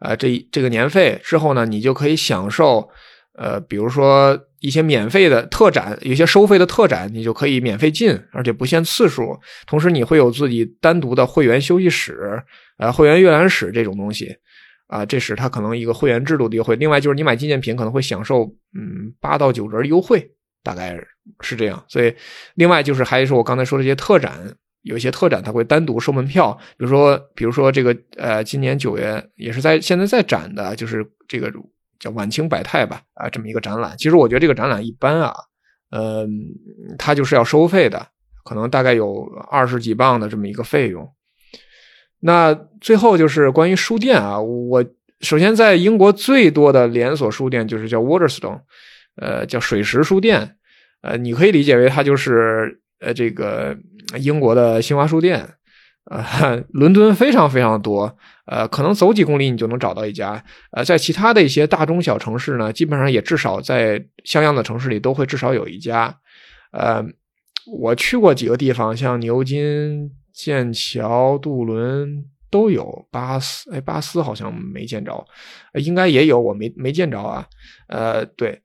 Speaker 1: 啊，这这个年费之后呢，你就可以享受呃，比如说一些免费的特展，有些收费的特展，你就可以免费进，而且不限次数。同时，你会有自己单独的会员休息室。呃，会员阅览室这种东西，啊，这是它可能一个会员制度的优惠。另外就是你买纪念品可能会享受，嗯，八到九折优惠，大概是这样。所以，另外就是还是我刚才说的这些特展，有一些特展它会单独收门票，比如说，比如说这个呃，今年九月也是在现在在展的，就是这个叫晚清百态吧，啊，这么一个展览。其实我觉得这个展览一般啊，呃，它就是要收费的，可能大概有二十几磅的这么一个费用。那最后就是关于书店啊，我首先在英国最多的连锁书店就是叫 Waterstone，呃，叫水石书店，呃，你可以理解为它就是呃这个英国的新华书店，呃，伦敦非常非常多，呃，可能走几公里你就能找到一家，呃，在其他的一些大中小城市呢，基本上也至少在像样的城市里都会至少有一家，呃，我去过几个地方，像牛津。剑桥、杜伦都有，巴斯哎，巴斯好像没见着，应该也有，我没没见着啊。呃，对，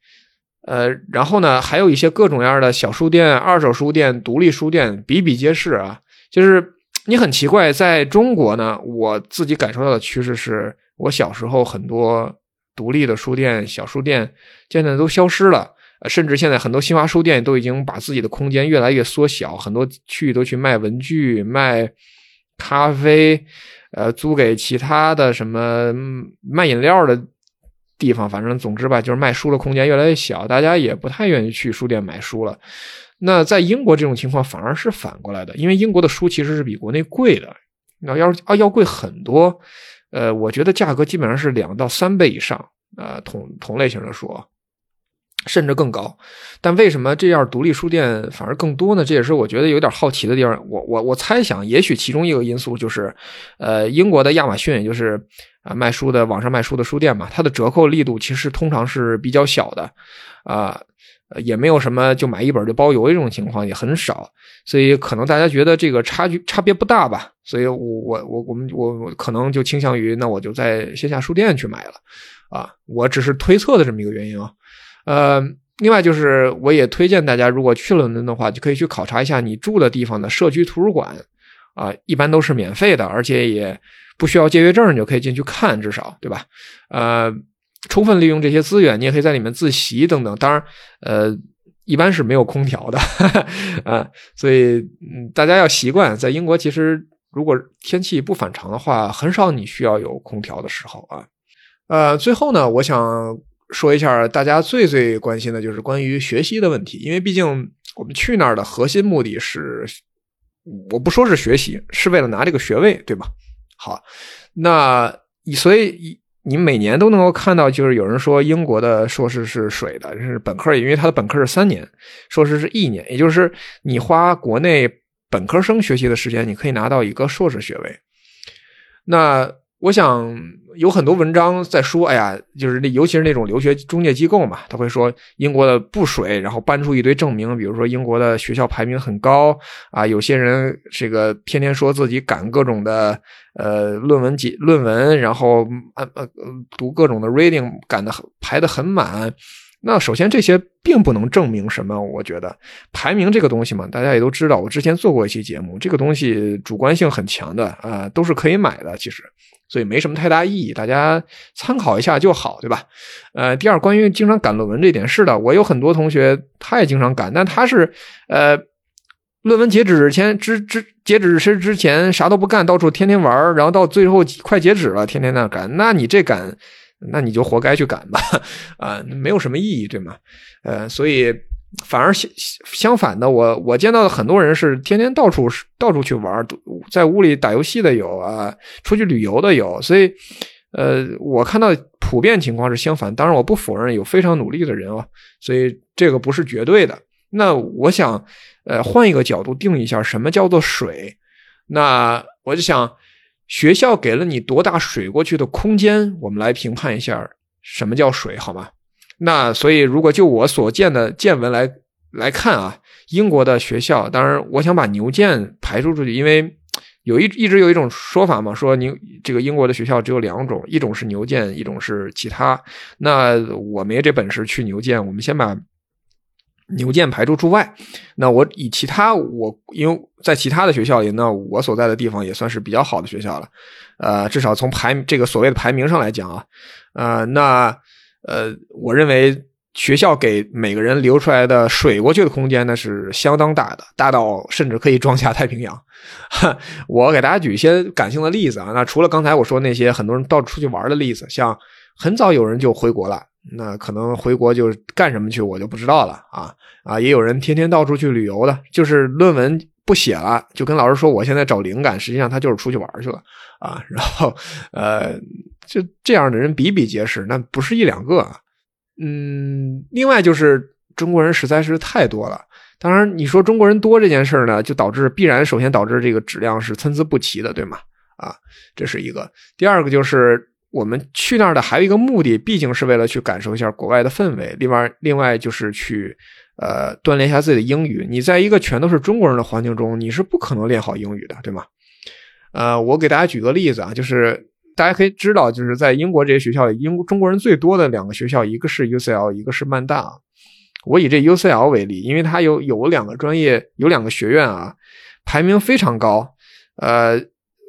Speaker 1: 呃，然后呢，还有一些各种样的小书店、二手书店、独立书店比比皆是啊。就是你很奇怪，在中国呢，我自己感受到的趋势是，我小时候很多独立的书店、小书店渐渐都消失了。甚至现在很多新华书店都已经把自己的空间越来越缩小，很多区域都去卖文具、卖咖啡，呃，租给其他的什么卖饮料的地方。反正总之吧，就是卖书的空间越来越小，大家也不太愿意去书店买书了。那在英国这种情况反而是反过来的，因为英国的书其实是比国内贵的，那要啊要贵很多。呃，我觉得价格基本上是两到三倍以上，呃，同同类型的书。甚至更高，但为什么这样独立书店反而更多呢？这也是我觉得有点好奇的地方。我我我猜想，也许其中一个因素就是，呃，英国的亚马逊，就是啊卖书的网上卖书的书店嘛，它的折扣力度其实通常是比较小的，啊，也没有什么就买一本就包邮这种情况也很少，所以可能大家觉得这个差距差别不大吧。所以我我我我们我可能就倾向于那我就在线下书店去买了，啊，我只是推测的这么一个原因啊。呃，另外就是，我也推荐大家，如果去伦敦的话，就可以去考察一下你住的地方的社区图书馆，啊，一般都是免费的，而且也不需要借阅证，你就可以进去看，至少对吧？呃，充分利用这些资源，你也可以在里面自习等等。当然，呃，一般是没有空调的，哈 <laughs> 哈啊，所以嗯，大家要习惯，在英国其实如果天气不反常的话，很少你需要有空调的时候啊。呃，最后呢，我想。说一下大家最最关心的就是关于学习的问题，因为毕竟我们去那儿的核心目的是，我不说是学习，是为了拿这个学位，对吧？好，那所以你每年都能够看到，就是有人说英国的硕士是水的，就是本科，因为他的本科是三年，硕士是一年，也就是你花国内本科生学习的时间，你可以拿到一个硕士学位。那我想有很多文章在说，哎呀，就是那尤其是那种留学中介机构嘛，他会说英国的不水，然后搬出一堆证明，比如说英国的学校排名很高啊，有些人这个天天说自己赶各种的呃论文解论文，然后呃呃读各种的 reading 赶的排的很满。那首先这些并不能证明什么，我觉得排名这个东西嘛，大家也都知道，我之前做过一期节目，这个东西主观性很强的啊，都是可以买的，其实。所以没什么太大意义，大家参考一下就好，对吧？呃，第二，关于经常赶论文这点，是的，我有很多同学他也经常赶，但他是呃，论文截止前之之截止日之前啥都不干，到处天天玩，然后到最后快截止了，天天那赶，那你这赶，那你就活该去赶吧，啊，没有什么意义，对吗？呃，所以。反而相相反的，我我见到的很多人是天天到处到处去玩，在屋里打游戏的有啊，出去旅游的有，所以，呃，我看到普遍情况是相反。当然，我不否认有非常努力的人啊，所以这个不是绝对的。那我想，呃，换一个角度定一下，什么叫做水？那我就想，学校给了你多大水过去的空间？我们来评判一下什么叫水，好吗？那所以，如果就我所见的见闻来来看啊，英国的学校，当然我想把牛剑排除出去，因为有一一直有一种说法嘛，说牛这个英国的学校只有两种，一种是牛剑，一种是其他。那我没这本事去牛剑，我们先把牛剑排除除外。那我以其他，我因为在其他的学校里，那我所在的地方也算是比较好的学校了，呃，至少从排这个所谓的排名上来讲啊，呃，那。呃，我认为学校给每个人留出来的水过去的空间呢是相当大的，大到甚至可以装下太平洋。我给大家举一些感性的例子啊，那除了刚才我说那些很多人到处去玩的例子，像很早有人就回国了，那可能回国就干什么去，我就不知道了啊啊！也有人天天到处去旅游的，就是论文不写了，就跟老师说我现在找灵感，实际上他就是出去玩去了啊。然后呃，就这样的人比比皆是，那不是一两个啊。嗯，另外就是中国人实在是太多了。当然，你说中国人多这件事呢，就导致必然首先导致这个质量是参差不齐的，对吗？啊，这是一个。第二个就是我们去那儿的还有一个目的，毕竟是为了去感受一下国外的氛围。另外，另外就是去呃锻炼一下自己的英语。你在一个全都是中国人的环境中，你是不可能练好英语的，对吗？呃，我给大家举个例子啊，就是大家可以知道，就是在英国这些学校里，英中国人最多的两个学校，一个是 UCL，一个是曼大。我以这 UCL 为例，因为它有有两个专业，有两个学院啊，排名非常高，呃，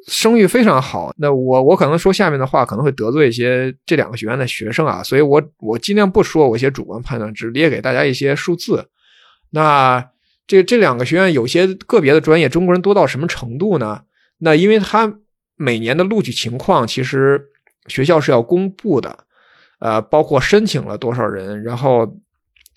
Speaker 1: 声誉非常好。那我我可能说下面的话可能会得罪一些这两个学院的学生啊，所以我我尽量不说我一些主观判断，只列给大家一些数字。那这这两个学院有些个别的专业，中国人多到什么程度呢？那因为它每年的录取情况，其实学校是要公布的，呃，包括申请了多少人，然后。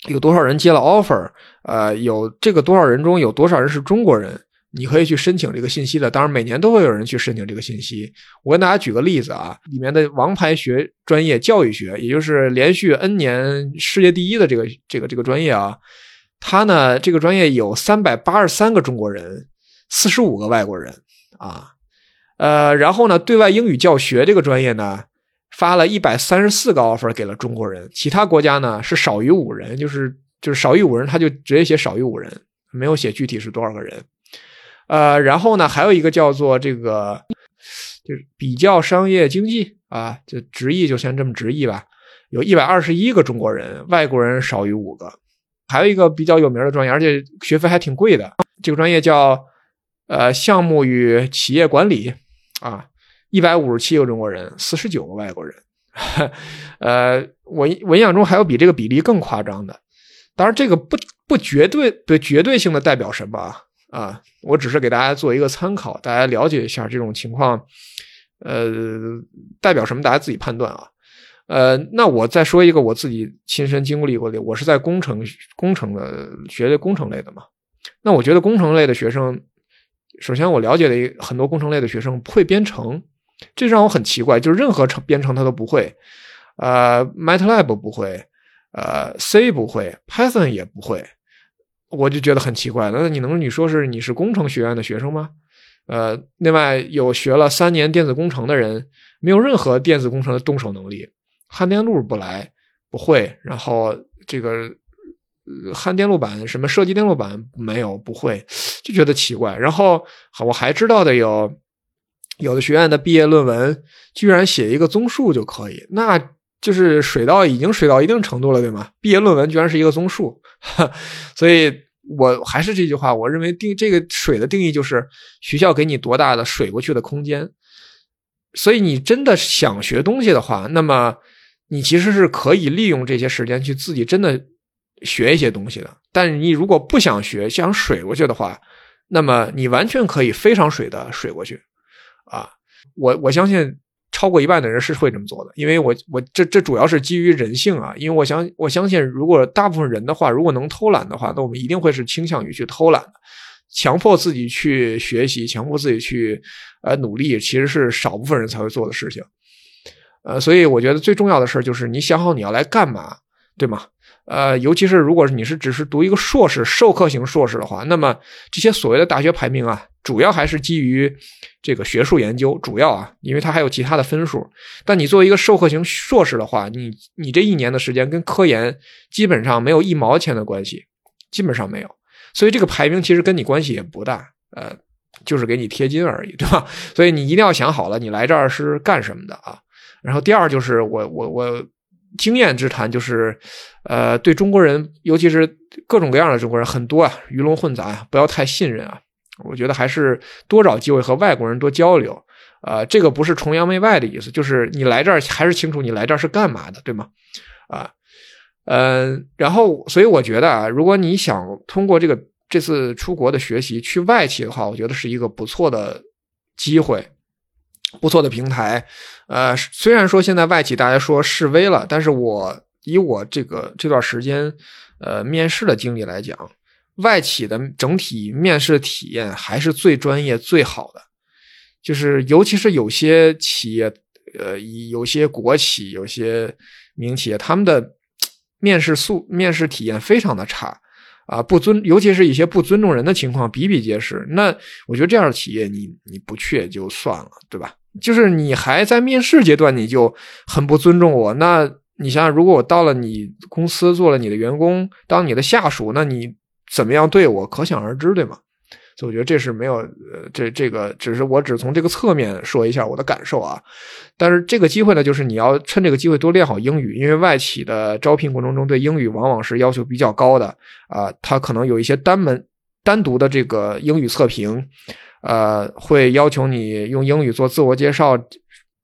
Speaker 1: 有多少人接了 offer？呃，有这个多少人中有多少人是中国人？你可以去申请这个信息的。当然，每年都会有人去申请这个信息。我跟大家举个例子啊，里面的王牌学专业教育学，也就是连续 N 年世界第一的这个这个这个专业啊，它呢这个专业有三百八十三个中国人，四十五个外国人啊。呃，然后呢，对外英语教学这个专业呢。发了一百三十四个 offer 给了中国人，其他国家呢是少于五人，就是就是少于五人，他就直接写少于五人，没有写具体是多少个人。呃，然后呢还有一个叫做这个就是比较商业经济啊，就直译就先这么直译吧，有一百二十一个中国人，外国人少于五个。还有一个比较有名的专业，而且学费还挺贵的，这个专业叫呃项目与企业管理啊。一百五十七个中国人，四十九个外国人，<laughs> 呃，我我印象中还有比这个比例更夸张的，当然这个不不绝对不绝对性的代表什么啊啊，我只是给大家做一个参考，大家了解一下这种情况，呃，代表什么大家自己判断啊，呃，那我再说一个我自己亲身经历过的，我是在工程工程的学的工程类的嘛，那我觉得工程类的学生，首先我了解的很多工程类的学生不会编程。这让我很奇怪，就是任何程编程他都不会，呃，MATLAB 不会，呃，C 不会，Python 也不会，我就觉得很奇怪。那你能你说是你是工程学院的学生吗？呃，另外有学了三年电子工程的人，没有任何电子工程的动手能力，焊电路不来，不会，然后这个焊电路板什么设计电路板没有不会，就觉得奇怪。然后我还知道的有。有的学院的毕业论文居然写一个综述就可以，那就是水到已经水到一定程度了，对吗？毕业论文居然是一个综述，<laughs> 所以我还是这句话，我认为定这个水的定义就是学校给你多大的水过去的空间。所以你真的想学东西的话，那么你其实是可以利用这些时间去自己真的学一些东西的。但是你如果不想学，想水过去的话，那么你完全可以非常水的水过去。啊，我我相信超过一半的人是会这么做的，因为我我这这主要是基于人性啊，因为我相我相信，如果大部分人的话，如果能偷懒的话，那我们一定会是倾向于去偷懒，强迫自己去学习，强迫自己去呃努力，其实是少部分人才会做的事情。呃，所以我觉得最重要的事儿就是你想好你要来干嘛，对吗？呃，尤其是如果你是只是读一个硕士授课型硕士的话，那么这些所谓的大学排名啊，主要还是基于这个学术研究，主要啊，因为它还有其他的分数。但你作为一个授课型硕士的话，你你这一年的时间跟科研基本上没有一毛钱的关系，基本上没有。所以这个排名其实跟你关系也不大，呃，就是给你贴金而已，对吧？所以你一定要想好了，你来这儿是干什么的啊？然后第二就是我我我。经验之谈就是，呃，对中国人，尤其是各种各样的中国人很多啊，鱼龙混杂呀，不要太信任啊。我觉得还是多找机会和外国人多交流，啊，这个不是崇洋媚外的意思，就是你来这儿还是清楚你来这儿是干嘛的，对吗？啊，嗯，然后所以我觉得啊，如果你想通过这个这次出国的学习去外企的话，我觉得是一个不错的机会。不错的平台，呃，虽然说现在外企大家说示威了，但是我以我这个这段时间呃面试的经历来讲，外企的整体面试体验还是最专业最好的。就是尤其是有些企业，呃，有些国企、有些民营企业，他们的 <tsk> 面试素面试体验非常的差啊，不尊，尤其是一些不尊重人的情况比比皆是。那我觉得这样的企业，你你不去也就算了，对吧？就是你还在面试阶段，你就很不尊重我。那你想想，如果我到了你公司做了你的员工，当你的下属，那你怎么样对我，可想而知，对吗？所以我觉得这是没有，呃，这这个只是我只从这个侧面说一下我的感受啊。但是这个机会呢，就是你要趁这个机会多练好英语，因为外企的招聘过程中对英语往往是要求比较高的啊，它可能有一些单门单独的这个英语测评，呃，会要求你用英语做自我介绍，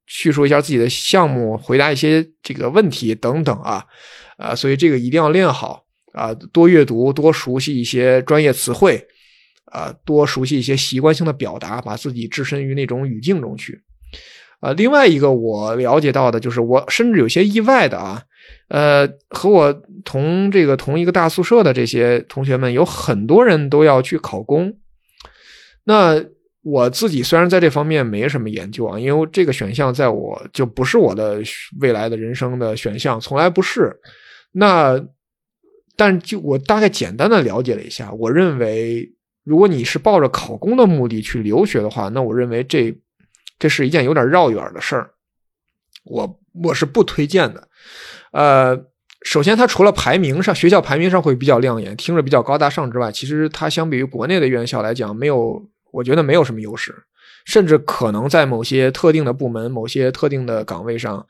Speaker 1: 叙述一下自己的项目，回答一些这个问题等等啊，啊，所以这个一定要练好啊，多阅读，多熟悉一些专业词汇。啊，多熟悉一些习惯性的表达，把自己置身于那种语境中去。呃，另外一个我了解到的就是，我甚至有些意外的啊，呃，和我同这个同一个大宿舍的这些同学们，有很多人都要去考公。那我自己虽然在这方面没什么研究啊，因为这个选项在我就不是我的未来的人生的选项，从来不是。那，但就我大概简单的了解了一下，我认为。如果你是抱着考公的目的去留学的话，那我认为这这是一件有点绕远的事儿，我我是不推荐的。呃，首先它除了排名上学校排名上会比较亮眼，听着比较高大上之外，其实它相比于国内的院校来讲，没有我觉得没有什么优势，甚至可能在某些特定的部门、某些特定的岗位上，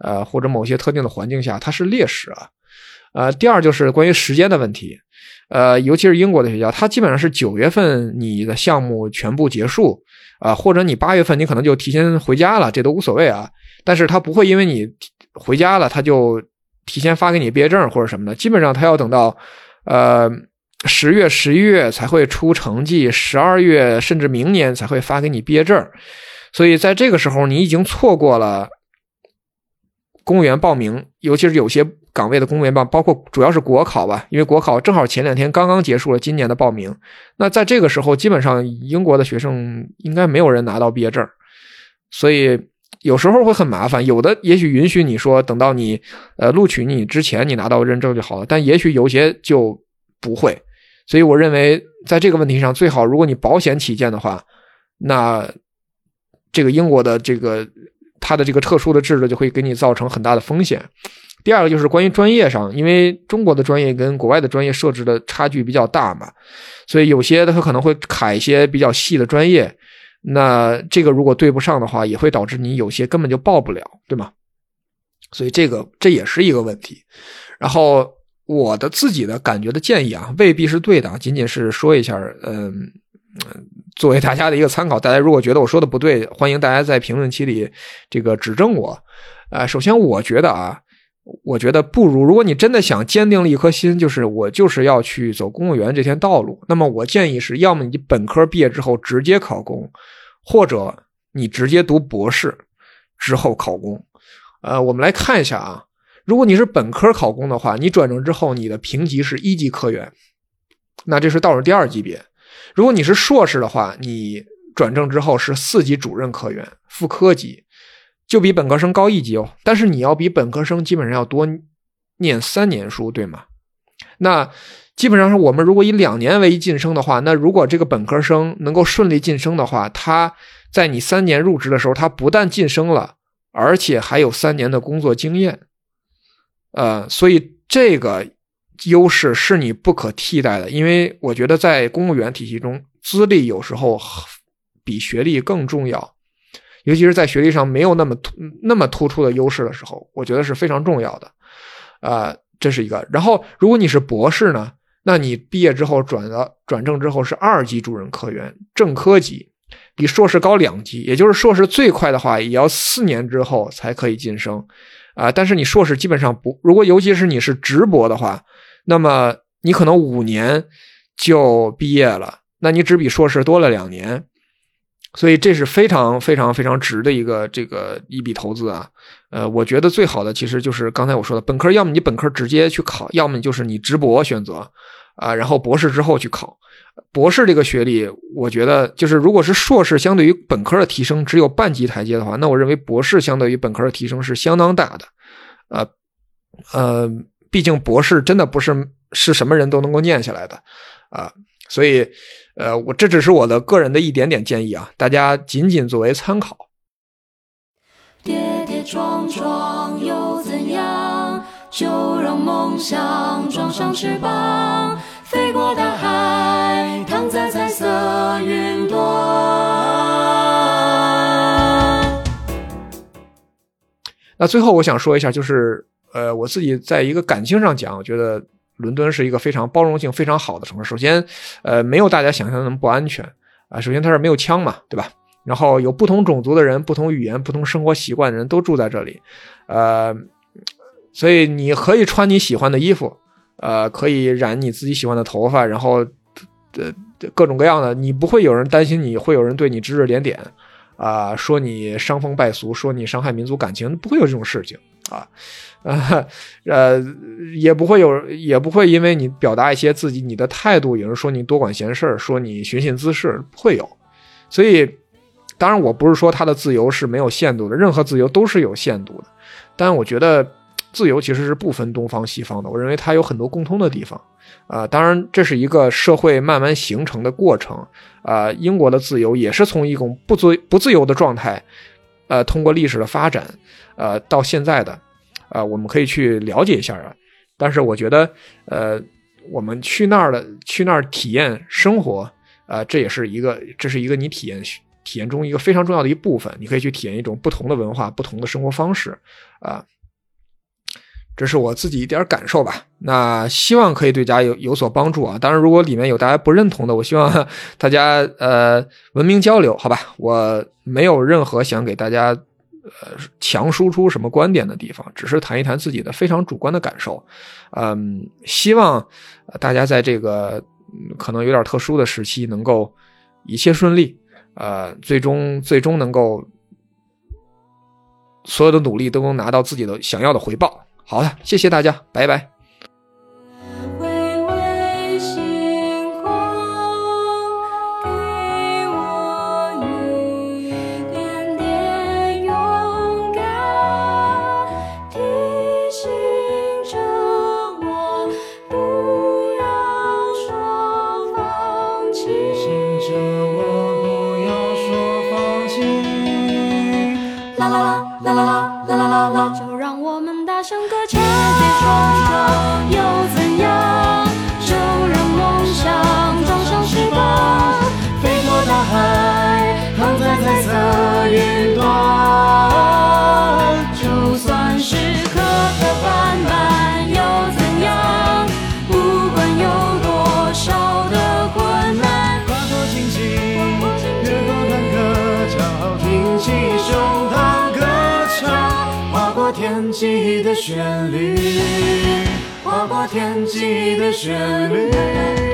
Speaker 1: 呃，或者某些特定的环境下，它是劣势啊。呃，第二就是关于时间的问题。呃，尤其是英国的学校，它基本上是九月份你的项目全部结束啊，或者你八月份你可能就提前回家了，这都无所谓啊。但是它不会因为你回家了，他就提前发给你毕业证或者什么的。基本上他要等到呃十月、十一月才会出成绩，十二月甚至明年才会发给你毕业证。所以在这个时候，你已经错过了公务员报名，尤其是有些。岗位的公务员报，包括主要是国考吧，因为国考正好前两天刚刚结束了今年的报名。那在这个时候，基本上英国的学生应该没有人拿到毕业证，所以有时候会很麻烦。有的也许允许你说等到你呃录取你之前你拿到认证就好了，但也许有些就不会。所以我认为在这个问题上，最好如果你保险起见的话，那这个英国的这个它的这个特殊的制度就会给你造成很大的风险。第二个就是关于专业上，因为中国的专业跟国外的专业设置的差距比较大嘛，所以有些他可能会卡一些比较细的专业，那这个如果对不上的话，也会导致你有些根本就报不了，对吗？所以这个这也是一个问题。然后我的自己的感觉的建议啊，未必是对的，仅仅是说一下，嗯，作为大家的一个参考。大家如果觉得我说的不对，欢迎大家在评论区里这个指正我。呃，首先我觉得啊。我觉得不如，如果你真的想坚定了一颗心，就是我就是要去走公务员这条道路，那么我建议是要么你本科毕业之后直接考公，或者你直接读博士之后考公。呃，我们来看一下啊，如果你是本科考公的话，你转正之后你的评级是一级科员，那这是倒数第二级别。如果你是硕士的话，你转正之后是四级主任科员，副科级。就比本科生高一级哦，但是你要比本科生基本上要多念三年书，对吗？那基本上是我们如果以两年为一晋升的话，那如果这个本科生能够顺利晋升的话，他在你三年入职的时候，他不但晋升了，而且还有三年的工作经验。呃，所以这个优势是你不可替代的，因为我觉得在公务员体系中，资历有时候比学历更重要。尤其是在学历上没有那么突那么突出的优势的时候，我觉得是非常重要的，啊，这是一个。然后，如果你是博士呢，那你毕业之后转了转正之后是二级主任科员，正科级，比硕士高两级。也就是硕士最快的话也要四年之后才可以晋升，啊，但是你硕士基本上不，如果尤其是你是直博的话，那么你可能五年就毕业了，那你只比硕士多了两年。所以这是非常非常非常值的一个这个一笔投资啊。呃，我觉得最好的其实就是刚才我说的，本科要么你本科直接去考，要么就是你直博选择啊，然后博士之后去考。博士这个学历，我觉得就是如果是硕士相对于本科的提升只有半级台阶的话，那我认为博士相对于本科的提升是相当大的。呃呃，毕竟博士真的不是是什么人都能够念下来的啊，所以呃，我这只是我的个人的一点点建议啊，大家仅仅作为参考。
Speaker 7: 跌跌撞撞又怎样？就梦想装上翅膀，飞过大海，躺在彩色云端。
Speaker 1: 那最后我想说一下，就是呃，我自己在一个感情上讲，我觉得伦敦是一个非常包容性非常好的城市。首先，呃，没有大家想象的那么不安全啊。首先，它是没有枪嘛，对吧？然后有不同种族的人、不同语言、不同生活习惯的人都住在这里，呃，所以你可以穿你喜欢的衣服，呃，可以染你自己喜欢的头发，然后呃各种各样的，你不会有人担心你会有人对你指指点点啊，说你伤风败俗，说你伤害民族感情，不会有这种事情啊，呃，也不会有，也不会因为你表达一些自己你的态度，有人说你多管闲事，说你寻衅滋事，不会有，所以。当然，我不是说他的自由是没有限度的，任何自由都是有限度的。但我觉得自由其实是不分东方西方的，我认为它有很多共通的地方。啊，当然这是一个社会慢慢形成的过程。啊，英国的自由也是从一种不自不自由的状态，呃，通过历史的发展，呃，到现在的，啊，我们可以去了解一下啊。但是我觉得，呃，我们去那儿的，去那儿体验生活，啊，这也是一个，这是一个你体验。体验中一个非常重要的一部分，你可以去体验一种不同的文化、不同的生活方式，啊，这是我自己一点感受吧。那希望可以对大家有有所帮助啊。当然，如果里面有大家不认同的，我希望 <laughs> 大家呃文明交流，好吧？我没有任何想给大家呃强输出什么观点的地方，只是谈一谈自己的非常主观的感受。嗯，希望大家在这个可能有点特殊的时期，能够一切顺利。呃，最终最终能够所有的努力都能拿到自己的想要的回报。好的，谢谢大家，拜拜。
Speaker 8: 旋律，划过天际的旋律。